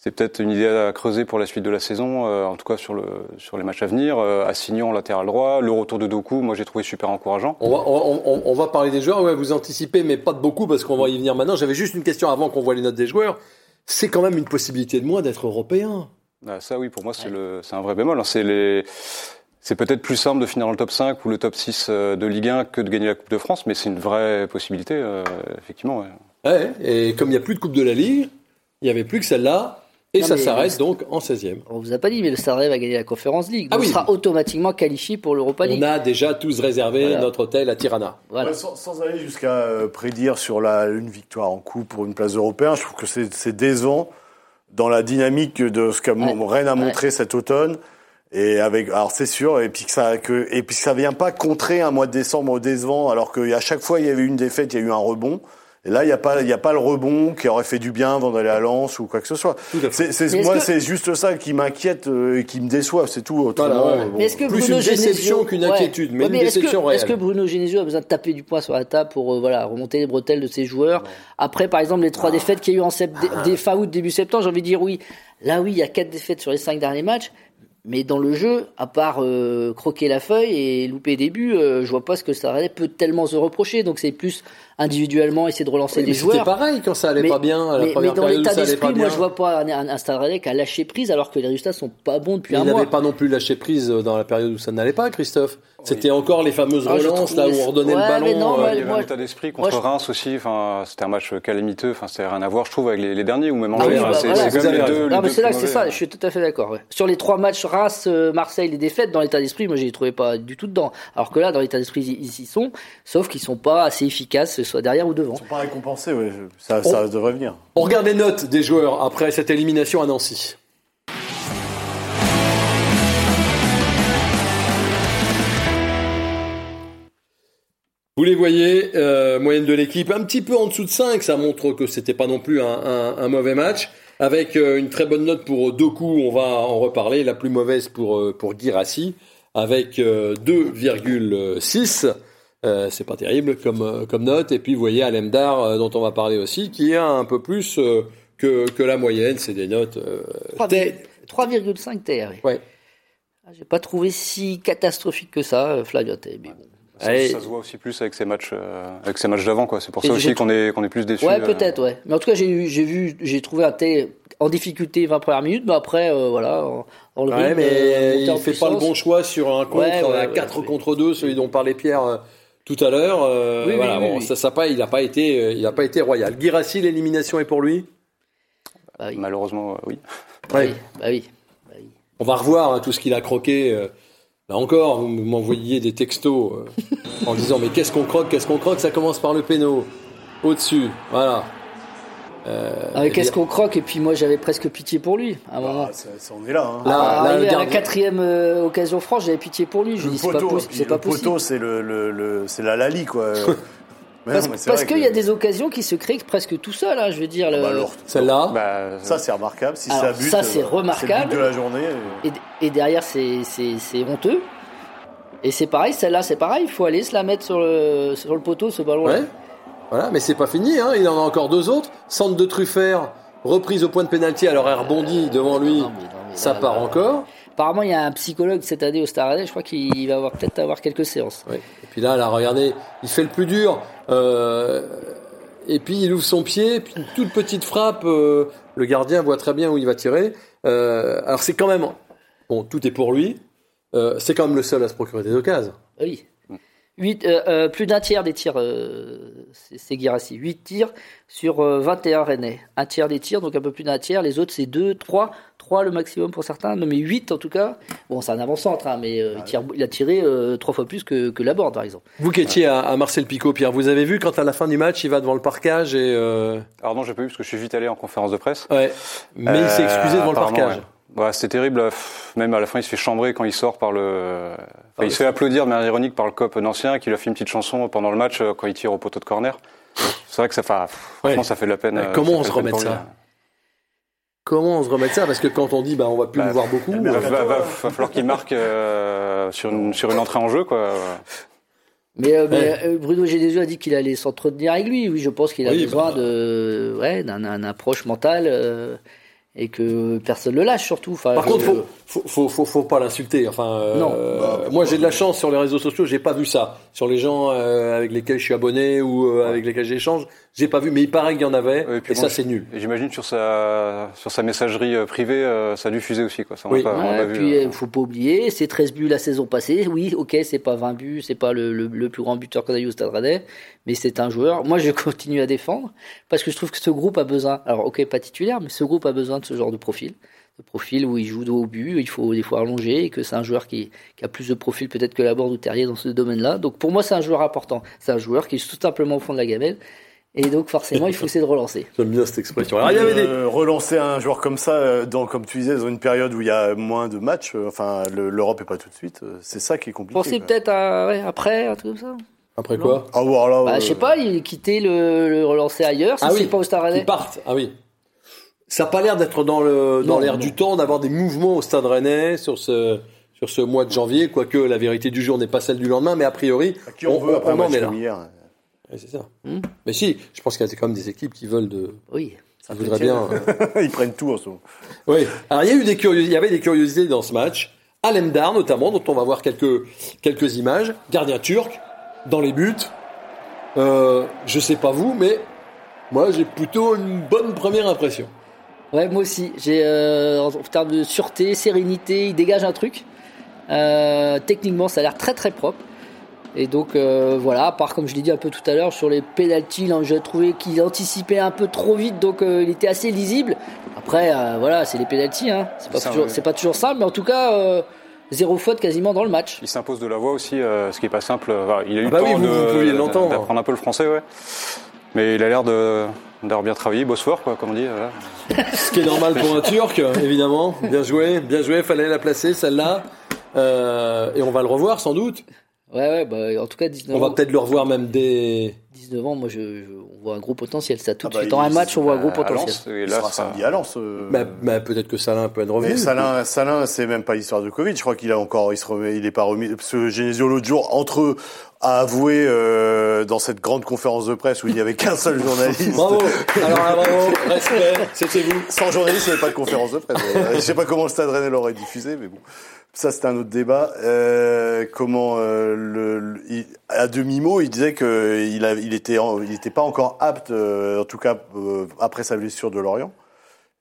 C'est peut-être une idée à creuser pour la suite de la saison, euh, en tout cas sur, le, sur les matchs à venir. Euh, Assignon, latéral droit. Le retour de Doku, moi j'ai trouvé super encourageant. on va, on, on- on va parler des joueurs, ouais, vous anticipez, mais pas de beaucoup, parce qu'on va y venir maintenant. J'avais juste une question avant qu'on voit les notes des joueurs. C'est quand même une possibilité de moins d'être européen. Ah, ça, oui, pour moi, c'est le, c'est un vrai bémol. hein. C'est les, c'est peut-être plus simple de finir dans le top 5 ou le top 6 euh, de Ligue 1 que de gagner la Coupe de France, mais c'est une vraie possibilité, euh, effectivement. ouais. Ouais, et comme il n'y a plus de Coupe de la Ligue, il n'y avait plus que celle-là, et Non, ça s'arrête donc en 16e. On vous a pas dit, mais le Stade Rennais va gagner la Conférence League. Ah Donc, oui. il sera automatiquement qualifié pour l'Europa League. On a déjà tous réservé Voilà. notre hôtel à Tirana. Voilà. Ouais, sans, sans aller jusqu'à euh, prédire sur la, une victoire en coupe pour une place européenne, je trouve que c'est c'est décevant dans la dynamique de ce qu'a Ouais. Rennes a montré cet automne. Et avec, alors c'est sûr, et puis que ça, que, et puis que ça vient pas contrer un mois de décembre décevant, alors qu'à chaque fois il y avait une défaite, il y a eu un rebond. Et là, il n'y a pas, il y a pas le rebond qui aurait fait du bien avant d'aller à Lens ou quoi que ce soit. Tout à fait. C'est, moi, que- c'est juste ça qui m'inquiète euh, et qui me déçoit, c'est tout. Autrement, Voilà, ouais. bon. Mais est-ce que Plus Bruno une déception Genesio- qu'une Ouais. inquiétude, mais Ouais, une est-ce que- déception Est-ce que réelle. Bruno Genesio a besoin de taper du poing sur la table pour euh, voilà remonter les bretelles de ses joueurs Après, par exemple, les trois défaites qu'il y a eu en sept, des fin août, début septembre, j'ai envie de dire oui. Là, oui, il y a quatre défaites sur les cinq derniers matchs. Mais dans le jeu, à part euh, croquer la feuille et louper des buts, euh, je vois pas ce que ça peut tellement se reprocher. Donc c'est plus individuellement essayer de relancer Oui, des mais C'était joueurs. pareil quand ça allait Mais- pas bien, à la mais, première mais dans l'état d'esprit, moi je vois pas un, un, un Stade Rennais qui a lâché prise alors que les résultats sont pas bons depuis Mais un il mois. n'avait pas non plus lâché prise dans la période où ça n'allait pas, Christophe. C'était encore les fameuses Ah, relances, là où on redonnait Ouais, le ballon. mais non, euh, Il y avait un état d'esprit contre moi, Reims aussi. Enfin, c'était un match calamiteux. Enfin, c'était rien à voir, je trouve, avec les, les derniers ou même en Ah oui, bah c'est voilà, c'est les deux. Non, mais là c'est ça, je suis tout à fait d'accord. ouais. Sur les trois matchs Reims, euh, Marseille, les défaites, dans l'état d'esprit, moi je les trouvais pas du tout dedans. Alors que là, dans l'état d'esprit, ils ils y sont, sauf qu'ils sont pas assez efficaces, soit derrière ou devant. Ils sont pas récompensés, ouais. Ça, ça devrait venir. On regarde les notes des joueurs après cette élimination à Nancy. Vous les voyez, euh, moyenne de l'équipe un petit peu en dessous de 5, ça montre que c'était pas non plus un, un- un mauvais match. Avec euh, une très bonne note pour Doku, on va en reparler, la plus mauvaise pour, euh, pour Girassi, avec euh, 2,6. Euh, c'est pas terrible comme, euh, comme note. Et puis vous voyez Alemdar, euh, dont on va parler aussi, qui a un peu plus euh, que, que la moyenne. C'est des notes... euh, 3,5 tête- 3,5 TR. oui. Ouais. Ah, J'ai pas trouvé si catastrophique que ça, Flavio Teh, mais bon. Ça, Allez. ça se voit aussi plus avec ces matchs, euh, avec ces matchs d'avant, quoi. C'est pour Et ça aussi qu'on est, qu'on est plus déçus. Ouais, euh. peut-être, ouais. Mais en tout cas, j'ai vu, j'ai trouvé un Teh en difficulté 20 premières minutes, mais après, euh, voilà, en, en le Ouais, rythme, mais euh, il fait pas le bon choix sur un contre Ouais, ouais, à ouais, 4 ouais. contre 2, celui dont parlait Pierre euh, tout à l'heure. Euh, Oui, oui, voilà, oui, bon, oui. ça, ça pas, il a pas été, euh, il a pas été royal. Girassi, l'élimination est pour lui? Bah oui. Malheureusement, euh, oui. Bah oui, bah oui. Bah oui. On va revoir hein, tout ce qu'il a croqué. Là encore, vous m'envoyiez des textos euh, en disant mais qu'est-ce qu'on croque, qu'est-ce qu'on croque? Ça commence par le péno. Au-dessus, voilà. Euh, Ah, qu'est-ce qu'on croque Et puis moi, j'avais presque pitié pour lui, à un moment. Ah, ça, ça, on est là. Hein. Là, Ah, là, arrivé le à la quatrième euh, occasion franche, j'avais pitié pour lui. Je le dis c'est pas, c'est possible. poteau, c'est le, le, le- c'est la Lali, quoi. [laughs] Mais Parce, non, mais c'est parce vrai qu'il que- y a des occasions qui se créent presque tout seul, hein, je veux dire. le- Bah Celle-là. Bah, ça, c'est remarquable. Si Alors, ça bute, ça, c'est euh, remarquable. C'est le but de la journée. et, et derrière, c'est c'est- c'est honteux. Et c'est pareil, celle-là, c'est pareil. Il faut aller se la mettre sur le, sur le poteau, ce ballon-là. Ouais. Voilà, mais c'est pas fini, hein. il en a encore deux autres. Centre de Truffert, reprise au point de pénalty, alors elle rebondit devant lui, ça part encore. Apparemment, il y a un psychologue cette année au Stade. Je crois qu'il va avoir peut-être avoir quelques séances. Ouais. Et puis là, là, regardez, il fait le plus dur. euh, et puis il ouvre son pied, puis une toute petite frappe. euh, le gardien voit très bien où il va tirer. Euh, alors c'est quand même, bon, tout est pour lui. euh, c'est quand même le seul à se procurer des occasions. Oui. Euh, euh, plus d'un tiers des tirs, euh, c'est Guirassi. 8 tirs sur euh, 21 Rennais. Un tiers des tirs, donc un peu plus d'un tiers. Les autres, c'est 2, 3. 3 le maximum pour certains, non, mais 8 en tout cas. Bon, c'est un avant-centre, hein, mais euh, il, tire- il a tiré euh, trois fois plus que, que Laborde, par exemple. Vous qui étiez à, à Marcel Picot, Pierre, vous avez vu quand à la fin du match, il va devant le parquage et euh, Alors non, j'ai pas vu parce que je suis vite allé en conférence de presse. ouais, mais il s'est excusé devant le ouais. Ouais, c'était terrible. Même à la fin, il se fait chambrer quand il sort par le. Enfin, il se fait applaudir de manière ironique par le cop nancien qui lui a fait une petite chanson pendant le match euh, quand il tire au poteau de corner. C'est vrai que ça fait. Franchement, Ouais. ça fait de la peine. Ouais, comment on se remet ça. Comment on se remet de ça Parce que quand on dit, bah, on va plus Bah, le voir beaucoup. mais euh, Va, va- va- va falloir qu'il marque euh, sur, une, sur une entrée en jeu, quoi. Mais, euh, mais, Bruno Genesio a dit qu'il allait s'entretenir avec lui. Oui, je pense qu'il a Oui, besoin bah. de, ouais, d'un d'un approche mentale euh, et que personne le lâche surtout. Enfin, Par contre, faut, faut, faut, faut, faut pas l'insulter. Enfin, euh, Non. euh, moi, j'ai de la chance sur les réseaux sociaux. J'ai pas vu ça sur les gens euh, avec lesquels je suis abonné ou euh, avec lesquels j'échange. J'ai pas vu, mais il paraît qu'il y en avait. Et ça, c'est nul. Et j'imagine sur sa, sur sa messagerie euh, privée, euh, ça a dû fuser aussi, quoi. Ça, on Oui. pas, on Ouais, puis euh. il faut pas oublier, c'est 13 buts la saison passée. Oui, ok, c'est pas 20 buts, c'est pas le, le, le plus grand buteur qu'on a eu au Stade Rennais, mais c'est un joueur. Moi, je [laughs] continue à défendre parce que je trouve que ce groupe a besoin. Alors, ok, pas titulaire, mais ce groupe a besoin de ce genre de profil, profil où il joue dos au but, il faut des fois allonger et que c'est un joueur qui, qui a plus de profil peut-être que Laborde ou Terrier dans ce domaine-là. Donc pour moi, c'est un joueur important. C'est un joueur qui est tout simplement au fond de la gamelle. Et donc forcément, il faut essayer de relancer. [laughs] J'aime bien cette expression. Alors, il y avait des. Euh, relancer un joueur comme ça, euh, dans, comme tu disais, dans une période où il y a moins de matchs, euh, enfin le- l'Europe est pas tout de suite, c'est ça qui est compliqué. Pensez peut-être à, ouais, après, un truc comme ça. Après quoi? Ah, alors, Bah, euh, je sais pas, il quittait le, le relancer ailleurs, si Ah oui, pas au Stade Rennais. Ils partent. Ah oui. Ça n'a pas l'air d'être dans le dans l'air du temps d'avoir des mouvements au Stade Rennais sur ce sur ce mois de janvier, quoique la vérité du jour n'est pas celle du lendemain, mais a priori, à qui on, veut après un en match est là. Ouais, c'est ça. Hmm. Mais si, je pense qu'il y a quand même des équipes qui veulent de, Oui. qui voudraient bien. euh, [laughs] Ils prennent tout en ce moment. Oui. Alors il y a eu des curiosités, il y avait des curiosités dans ce match. Alemdar notamment, dont on va voir quelques quelques images. Gardien turc dans les buts. Euh, je sais pas vous, mais moi j'ai plutôt une bonne première impression. Ouais, moi aussi. J'ai euh, en termes de sûreté, sérénité, il dégage un truc. Euh, techniquement, ça a l'air très très propre. Et donc euh, voilà, à part comme je l'ai dit un peu tout à l'heure sur les pénalties, là, j'ai trouvé qu'il anticipait un peu trop vite, donc euh, il était assez lisible. Après, euh, voilà, c'est les pénalties, hein. c'est pas toujours, pas toujours simple, mais en tout cas, euh, zéro faute quasiment dans le match. Il s'impose de la voix aussi, euh, ce qui est pas simple. Il a eu Ah bah le oui, temps vous- de- vous pouviez l'entendre. d'apprendre un peu le français, ouais. Mais il a l'air de d'avoir bien travaillé, bosse fort, quoi, comme on dit. voilà. [laughs] Ce qui est normal pour un Turc, évidemment. Bien joué, bien joué, fallait la placer celle-là. Euh, et on va le revoir sans doute. Ouais, ouais, bah, en tout cas, 19 On va peut-être le revoir même dès. 19 ans, moi, je, je- on voit un gros potentiel. Ça, tout Ah de bah, suite, dans un match, on voit un gros potentiel. Lens, et Il là, sera ça- samedi à Lens. euh. Bah, bah, peut-être que Salin peut être revenu. Mais Salin, Salin, c'est même pas l'histoire de Covid. Je crois qu'il a encore, il se remet, il est pas remis. Parce que Genesio l'autre jour, entre eux, a avoué euh, dans cette grande conférence de presse où il n'y avait qu'un seul journaliste. Bravo. [laughs] Alors là, bravo. Respect. C'était vous. Sans journaliste, il n'y avait pas de conférence de presse. Je sais pas comment le Stade Rennais l'aurait diffusé, mais bon. Ça, c'est un autre débat. Euh, comment euh, le, à demi mot, il disait que il, était, il était pas encore apte, euh, en tout cas après sa blessure de Lorient,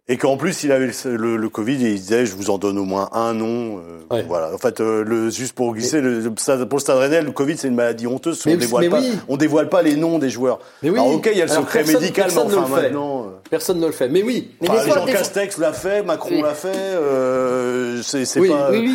et qu'en plus il avait le, le- le Covid et il disait je vous en donne au moins un nom. euh, Ouais. Voilà. En fait, euh, le, juste pour glisser, le, pour le Stade Rennais, le Covid c'est une maladie honteuse. Mais- on dévoile mais pas, oui. on dévoile pas les noms des joueurs. Mais oui. Alors, ok, il y a le Alors, secret personne- médical, mais personne ne enfin le fait. maintenant. euh, Personne ne le fait. Mais oui. Mais Enfin, Jean Castex l'a fait, Macron Oui. l'a fait. Euh, c'est Oui, pas. oui, oui,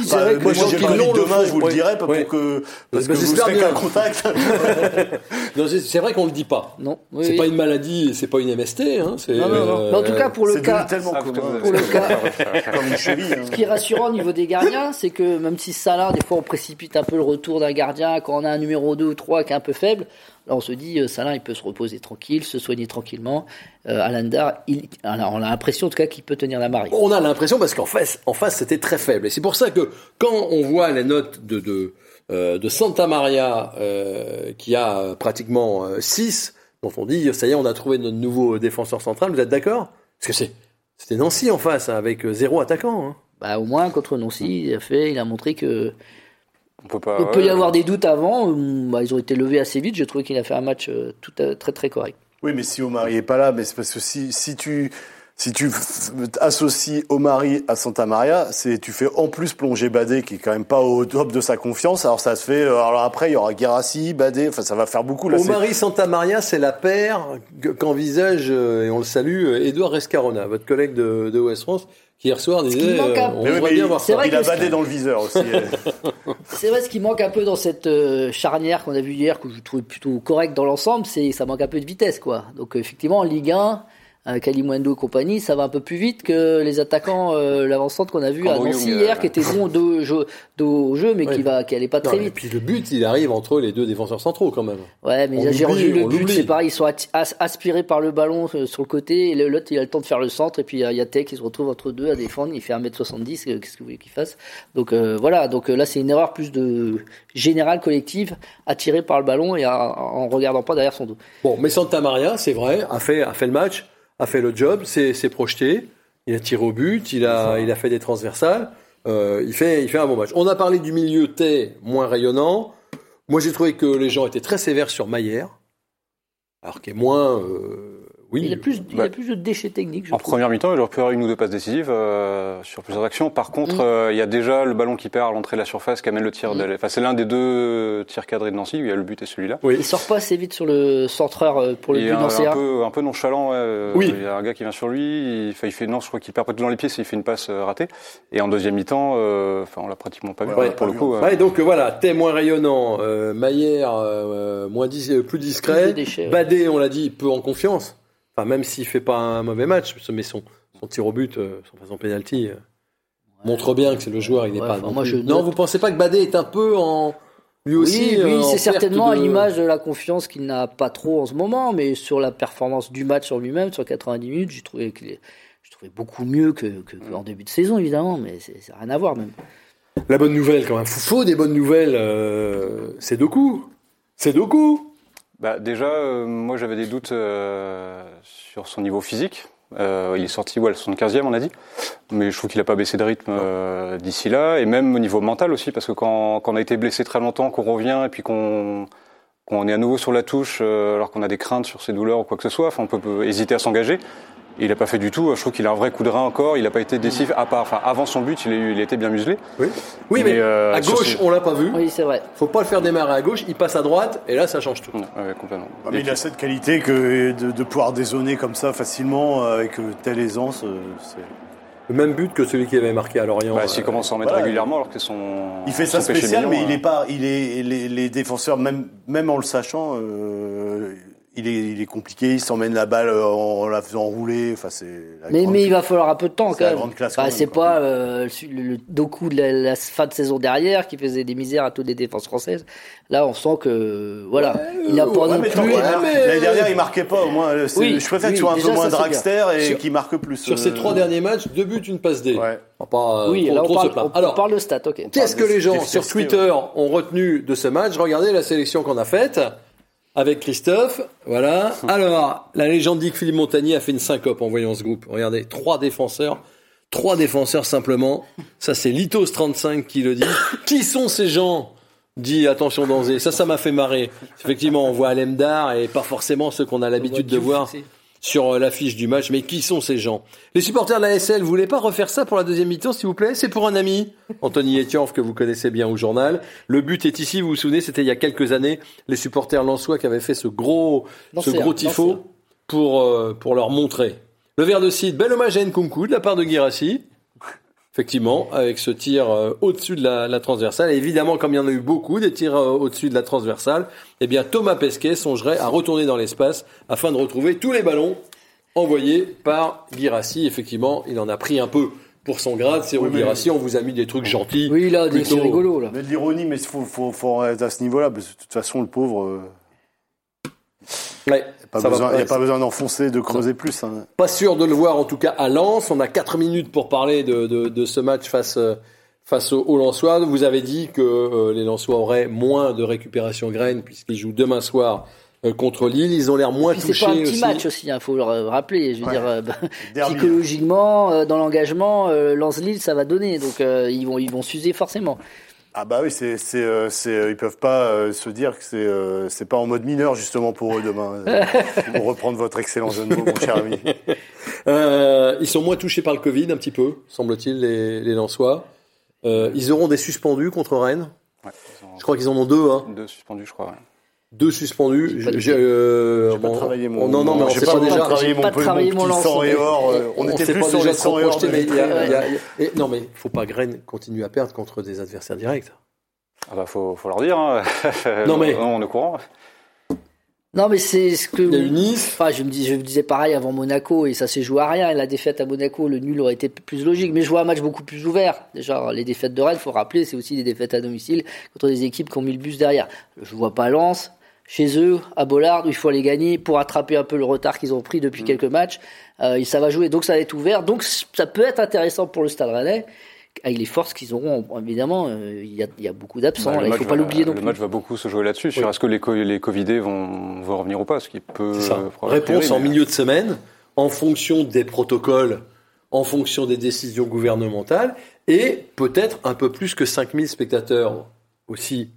moi, j'ai pas envie le demain, je vous le dirai, pas pour que parce Bah, que vous j'espère serez bien. qu'un contact. [laughs] Non, c'est- vrai qu'on le dit pas. Non, C'est pas une maladie, c'est pas une MST. Hein, c'est, Non, non, non. euh, en tout cas, pour le cas, tellement parce que commun. vous pour le avez- cas, Comme une cheville. hein. Ce qui est rassurant au niveau des gardiens, c'est que même si Salah, des fois, on précipite un peu le retour d'un gardien quand on a un numéro 2 ou 3 qui est un peu faible, là, on se dit, euh, Salah, il peut se reposer tranquille, se soigner tranquillement. Euh, Alandar, il, alors, on a l'impression, en tout cas, qu'il peut tenir la marée. On a l'impression parce qu'en face, en face, c'était très faible. Et c'est pour ça que quand on voit les notes de de, euh, de Santa Maria euh, qui a pratiquement 6, dont on dit ça y est, on a trouvé notre nouveau défenseur central. Vous êtes d'accord? Parce que c'est c'était Nancy en face hein, avec euh, zéro attaquant. Hein. Bah, au moins, contre Nancy, il a fait, il a montré que, On peut pas. il peut y ouais, avoir des doutes avant. euh, Bah, ils ont été levés assez vite. J'ai trouvé qu'il a fait un match euh, tout à- très, très correct. Oui, mais si Omari est pas là, mais c'est parce que si, si tu, si tu associes Omari à Santa Maria, c'est, tu fais en plus plonger Badé, qui est quand même pas au top de sa confiance. Alors ça se fait, alors après, il y aura Guérassi, Badé, enfin, ça va faire beaucoup, là. Omari Santa Maria, c'est la paire que- qu'envisage, euh, et on le salue, euh, Édouard Rescarona, votre collègue de, de West France, qui hier soir qui disait manque un- euh, on Mais oui, voudrait mais bien il- voir c'est ça. vrai il a Badé dans le viseur aussi. [laughs] C'est vrai, ce qui manque un peu dans cette euh, charnière qu'on a vue hier, que je trouve plutôt correcte dans l'ensemble, c'est ça manque un peu de vitesse, quoi. Donc euh, effectivement, en Ligue 1, avec Alimundo et compagnie, ça va un peu plus vite que les attaquants, euh, l'avancante qu'on a vu à Nancy euh, hier, qui était bon dos, jeu- dos au jeu, mais Oui. qui va, qui allait pas Non, très et vite. puis le but, il arrive entre les deux défenseurs centraux quand même. Ouais, mais j'ai revu le on but, c'est pareil, ils sont as- aspirés par le ballon euh, sur le côté, et l'autre, il a le temps de faire le centre, et puis il y a Yatek qui se retrouve entre deux à défendre, il fait 1m70, euh, qu'est-ce que vous voulez qu'il fasse? Donc euh, voilà, donc euh, là, c'est une erreur plus de générale, collective, attiré par le ballon et à- en regardant pas derrière son dos. Bon, mais Santa Maria, c'est vrai, a fait, a fait le match, a fait le job, s'est projeté, il a tiré au but, il a, il a fait des transversales, euh, il, fait, il fait un bon match. On a parlé du milieu T, moins rayonnant. Moi, j'ai trouvé que les gens étaient très sévères sur Maillère, alors qu'il est moins... euh, oui, Il a plus, il bah, a plus de déchets techniques, je En trouve. première mi-temps, il aurait pu avoir une ou deux passes décisives euh, sur plusieurs actions. Par contre, Mm. euh, il y a déjà le ballon qui perd à l'entrée de la surface qui amène le tir. Mm. de- Enfin, c'est l'un des deux tirs cadrés de Nancy. où Il y a le but et celui-là. Il sort pas assez vite sur le centreur euh, pour le il but est un, peu, un peu nonchalant. ouais, euh, Oui. Il y a un gars qui vient sur lui. Il fait, il fait non, je crois qu'il perd pas tout dans les pieds. Il fait une passe ratée. Et en deuxième mi-temps, euh, enfin, on l'a pratiquement pas vu. Ouais, pour pas le coup. Ouais, donc voilà, T moins rayonnant, euh, Maillère euh, moins dis- euh, plus discret. Badé, on l'a dit, peu en confiance. Enfin, même s'il fait pas un mauvais match, mais son, son tir au but, euh, son, son penalty, euh, montre bien que c'est le joueur, il n'est Ouais, pas. enfin, non, moi, je non, vous pensez pas que Badé est un peu en Lui aussi. oui, euh, oui, en c'est certainement à l'image de la confiance qu'il n'a pas trop en ce moment, mais sur la performance du match sur lui-même, sur 90 minutes, j'ai trouvé qu'il je trouvais beaucoup mieux que, que- qu'en début de saison, évidemment, mais c'est, c'est rien à voir même. La bonne nouvelle quand même. Faut, des bonnes nouvelles. euh, c'est Doku. C'est Doku. Bah, déjà, euh, moi j'avais des doutes euh, sur son niveau physique. Euh, il est sorti ouais, le 75e, on a dit. Mais je trouve qu'il n'a pas baissé de rythme euh, d'ici là. Et même au niveau mental aussi, parce que quand, quand on a été blessé très longtemps, qu'on revient et puis qu'on qu'on est à nouveau sur la touche, euh, alors qu'on a des craintes sur ses douleurs ou quoi que ce soit, enfin, on peut, peut hésiter à s'engager. Il n'a pas fait du tout. Je trouve qu'il a un vrai coup de rein encore. Il n'a pas été décisif. À part, enfin, avant son but, il, a eu- il a été bien muselé. Oui. Oui, mais, Mais, euh, à sur gauche, ses- on l'a pas vu. Oui, c'est vrai. Faut pas le faire démarrer à gauche. Il passe à droite et là, ça change tout. Ouais, ouais, complètement. Ah, mais il a cette qualité que de, de pouvoir dézonner comme ça facilement euh, avec euh, telle aisance. euh, c'est- Le même but que celui qui avait marqué à Lorient. Bah, euh, S'il commence à en mettre voilà. régulièrement, alors que son. Il fait ça spécial, mignon, mais il euh, est pas. Il est les, les défenseurs, même même en le sachant, euh, il est il est compliqué. Il s'emmène la balle euh, en, la faisant rouler. Enfin, c'est. la Mais, grande- mais il va falloir un peu de temps C'est quand la même. grande classe Enfin, c'est pas euh, le, le Doku de la, la fin de saison dernière qui faisait des misères à toutes les défenses françaises. Là, on sent que voilà, il n'a pas Ouais, non plus. mais- L'année dernière, il marquait pas. Au moins, euh, c'est- Oui, je préfère oui, qu'il soit un déjà, peu moins dragster et qu'il marque plus. Sur euh, ces trois derniers matchs, deux buts, une passe D. Ouais. On va pas, euh, Oui, là on se parle, on, Alors, on parle de stats, ok. Qu'est-ce que les gens sur Twitter ont retenu de ce match? Regardez la sélection qu'on a faite avec Christophe. Voilà. [laughs] Alors, la légende dit que Philippe Montagnier a fait une syncope en voyant ce groupe. Regardez, trois défenseurs. Trois défenseurs simplement. Ça, c'est Litos35 qui le dit. [laughs] qui sont ces gens? Dit attention danger. Ça, ça m'a fait marrer. Effectivement, on voit Alemdar et pas forcément ceux qu'on a l'habitude de voir sur euh, l'affiche du match. Mais qui sont ces gens? Les supporters de la SL, vous voulez pas refaire ça pour la deuxième mi-temps, s'il vous plaît? C'est pour un ami, Anthony Etiorf, que vous connaissez bien au journal. Le but est ici, vous vous souvenez, c'était il y a quelques années, les supporters lensois qui avaient fait ce gros, ce gros tifo lanceur. pour, euh, pour leur montrer. Le verre de cidre, bel hommage à Nkunku de la part de Guirassi. Effectivement, avec ce tir euh, au-dessus de la, la transversale. Et évidemment, comme il y en a eu beaucoup, des tirs euh, au-dessus de la transversale, eh bien, Thomas Pesquet songerait à retourner dans l'espace afin de retrouver tous les ballons envoyés par Guirassi. Effectivement, il en a pris un peu pour son grade. C'est Oui, mais- Guirassi, on vous a mis des trucs gentils. Oui, là, des- c'est Plutôt- rigolo là. Mais de l'ironie, mais il faut, faut, faut être à ce niveau-là, parce que de toute façon, le pauvre, euh, Ouais, pas ça va besoin- il n'y a pas besoin d'enfoncer, de creuser plus. hein. Pas sûr de le voir en tout cas à Lens. On a 4 minutes pour parler de, de, de ce match face, face aux, Lensois. Vous avez dit que euh, les Lensois auraient moins de récupération graine puisqu'ils jouent demain soir euh, contre Lille. Ils ont l'air moins Puis c'est touchés pas un petit aussi. match aussi, il faut le rappeler. Je veux Ouais. dire, euh, bah, [laughs] psychologiquement, euh, dans l'engagement, euh, Lens-Lille, ça va donner. Donc euh, ils vont, ils vont s'user forcément. Ah bah oui, c'est, c'est, euh, c'est, euh, ils peuvent pas euh, se dire que c'est, c'est pas en mode mineur justement pour eux demain. [laughs] Pour reprendre votre excellent jeu de mots, mon cher ami. Euh, ils sont moins touchés par le Covid un petit peu, semble-t-il, les, les Lensois. Euh, ils auront des suspendus contre Rennes. Ouais, ils ont Je crois qu'ils en ont deux. Hein. deux suspendus, je crois. ouais. Deux suspendus. J'ai euh, J'ai pas bon, travaillé mon. non, non, mais on j'ai pas, déjà. travaillé mon, travaillé mon mon et or. on, était plus pas sur déjà les trop sang et or. mais il y a- a- non, mais faut pas que Rennes continue à perdre contre des adversaires directs. Ah bah faut, faut leur dire. Hein. [laughs] Non, mais- on est au courant. Non, mais c'est ce que. Il y a eu Nice. Enfin, je me, dis, je me disais pareil avant Monaco et ça s'est joué à rien. Et la défaite à Monaco, le nul aurait été plus logique. Mais je vois un match beaucoup plus ouvert. Déjà, les défaites de Rennes, faut rappeler, c'est aussi des défaites à domicile contre des équipes qui ont mis le bus derrière. Je vois pas Lens chez eux, à Bollard, où il faut aller gagner pour attraper un peu le retard qu'ils ont pris Mm. depuis quelques matchs. Euh, ça va jouer, donc ça va être ouvert. Donc ça peut être intéressant pour le Stade Rennais. Avec les forces qu'ils auront, évidemment, euh, il y, a, il y a beaucoup d'absents. Bah, le il match faut pas l'oublier non Le plus. match va beaucoup se jouer là-dessus. Sur est-ce que les, co- les Covidés vont, vont revenir ou pas Ce qui peut. C'est ça. probablement Réponse priori, en mais- milieu de semaine, en fonction des protocoles, en fonction des décisions gouvernementales, et peut-être un peu plus que 5000 spectateurs aussi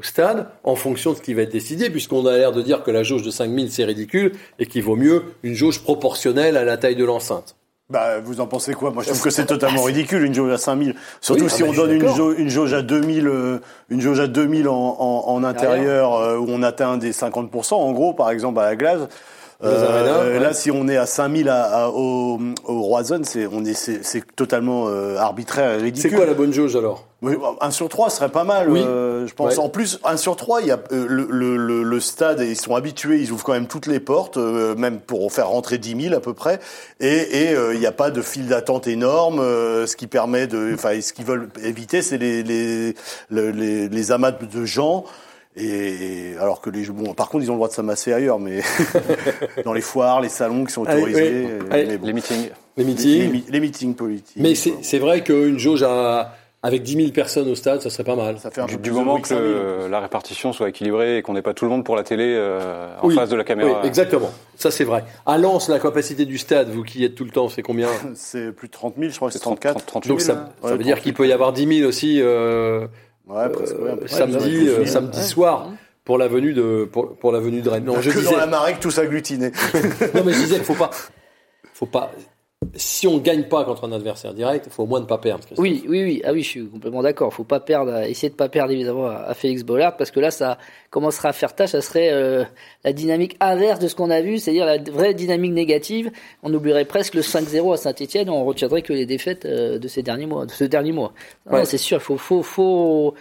au stade, en fonction de ce qui va être décidé, puisqu'on a l'air de dire que la jauge de 5000 c'est ridicule, et qu'il vaut mieux une jauge proportionnelle à la taille de l'enceinte. Bah, vous en pensez quoi? Moi, je trouve que c'est [laughs] totalement ridicule une jauge à 5000. Surtout Oui, ah si bah, on donne une jauge, une jauge à 2000, euh, une jauge à 2000 en, en, en intérieur euh, où on atteint des 50% en gros, par exemple à la glace. Euh, là, si on est à 5000 à, à, au, au Roison, c'est on est c'est, c'est totalement euh, arbitraire et ridicule. C'est quoi la bonne jauge alors? Oui, 1 sur 3 serait pas mal, Oui. euh, je pense. Ouais. En plus, 1 sur 3, il y a euh, le, le, le, le stade, ils sont habitués, ils ouvrent quand même toutes les portes, euh, même pour faire rentrer 10 000 à peu près, et et, euh, il n'y a pas de file d'attente énorme, euh, ce qui permet de, enfin, ce qu'ils veulent éviter, c'est les les, le- les les amas de gens. Et alors que les bon, par contre, ils ont le droit de s'amasser ailleurs, mais [laughs] dans les foires, les salons qui sont Allez, autorisés. oui. euh, Allez. mais bon. Les meetings. Les Les, meetings mi- les meetings politiques. Mais c'est c'est vrai qu'une jauge à- avec 10 000 personnes au stade, ça serait pas mal. ça fait un Du, peu du plus de moment que 5000. le- la répartition soit équilibrée et qu'on n'ait pas tout le monde pour la télé euh, en Oui. face de la caméra. Oui, exactement. Ça, c'est vrai. À Lens, la capacité du stade, vous qui y êtes tout le temps, c'est combien [laughs] C'est plus de 30 000, je crois que C'est c'est 30, 34. 38 Donc 000, ça, là. ça Ouais, veut dire 38. qu'il peut y avoir 10 000 aussi euh, Ouais, presque. ouais, un peu. euh, samedi, Ouais, euh, ouais, samedi ouais. soir pour la venue de pour, pour la venue de Rennes. Non, je que disais, dans la marée que tous agglutinés. [laughs] non mais je disais faut pas, faut pas. Si on gagne pas contre un adversaire direct, il faut au moins ne pas perdre. Christophe. Oui, oui, oui. Ah oui, je suis complètement d'accord. Faut pas perdre, essayer de pas perdre évidemment à à Félix Bollard parce que là, ça commencera à faire tâche. Ça serait euh, la dynamique inverse de ce qu'on a vu, c'est-à-dire la vraie dynamique négative. On oublierait presque le 5-0 à Saint-Etienne. On retiendrait que les défaites euh, de ces derniers mois, de ce dernier mois. Ouais. c'est sûr. Faut, faut, faut,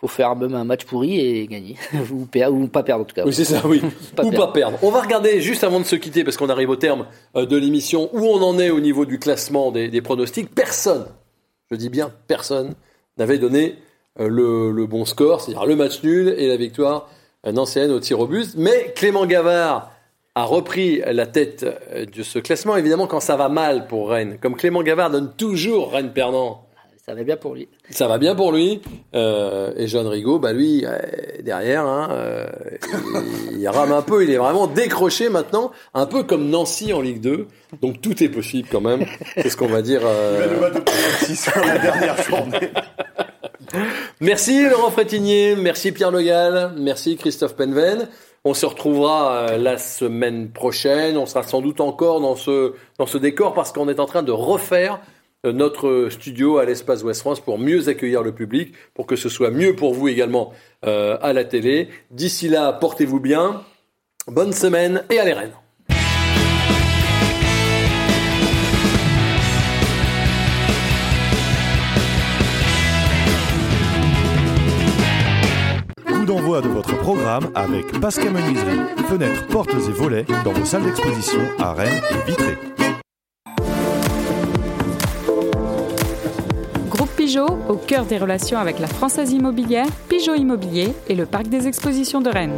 faut faire même un match pourri et gagner [laughs] ou, ou pas perdre en tout cas. Oui, c'est ça, oui. [laughs] Pas ou perdre. pas perdre. On va regarder juste avant de se quitter, parce qu'on arrive au terme euh, de l'émission, où on en est au niveau du classement des, des pronostics. Personne, je dis bien personne, n'avait donné euh, le, le bon score, c'est-à-dire le match nul et la victoire euh, nancéenne au tir au but. Mais Clément Gavard a repris la tête euh, de ce classement, évidemment, quand ça va mal pour Rennes. Comme Clément Gavard donne toujours Rennes perdant. Ça va bien pour lui. Ça va bien pour lui. Euh, et John Rigaud, bah lui, euh, derrière, hein, euh, il, il rame un peu. Il est vraiment décroché maintenant, un peu comme Nancy en Ligue 2. Donc tout est possible quand même. C'est ce qu'on va dire. euh, Le match de la dernière journée. Merci Laurent Frétinier, merci Pierre Le Gall, merci Christophe Penven. On se retrouvera la semaine prochaine. On sera sans doute encore dans ce, dans ce décor parce qu'on est en train de refaire notre studio à l'espace Ouest France pour mieux accueillir le public, pour que ce soit mieux pour vous également euh, à la télé. D'ici là, portez-vous bien. Bonne semaine et allez Rennes. Coup d'envoi de votre programme avec Pascal Menuiserie, fenêtres, portes et volets dans vos salles d'exposition à Rennes et Vitré. Au cœur des relations avec la Française Immobilière, Pigeot Immobilier et le Parc des Expositions de Rennes.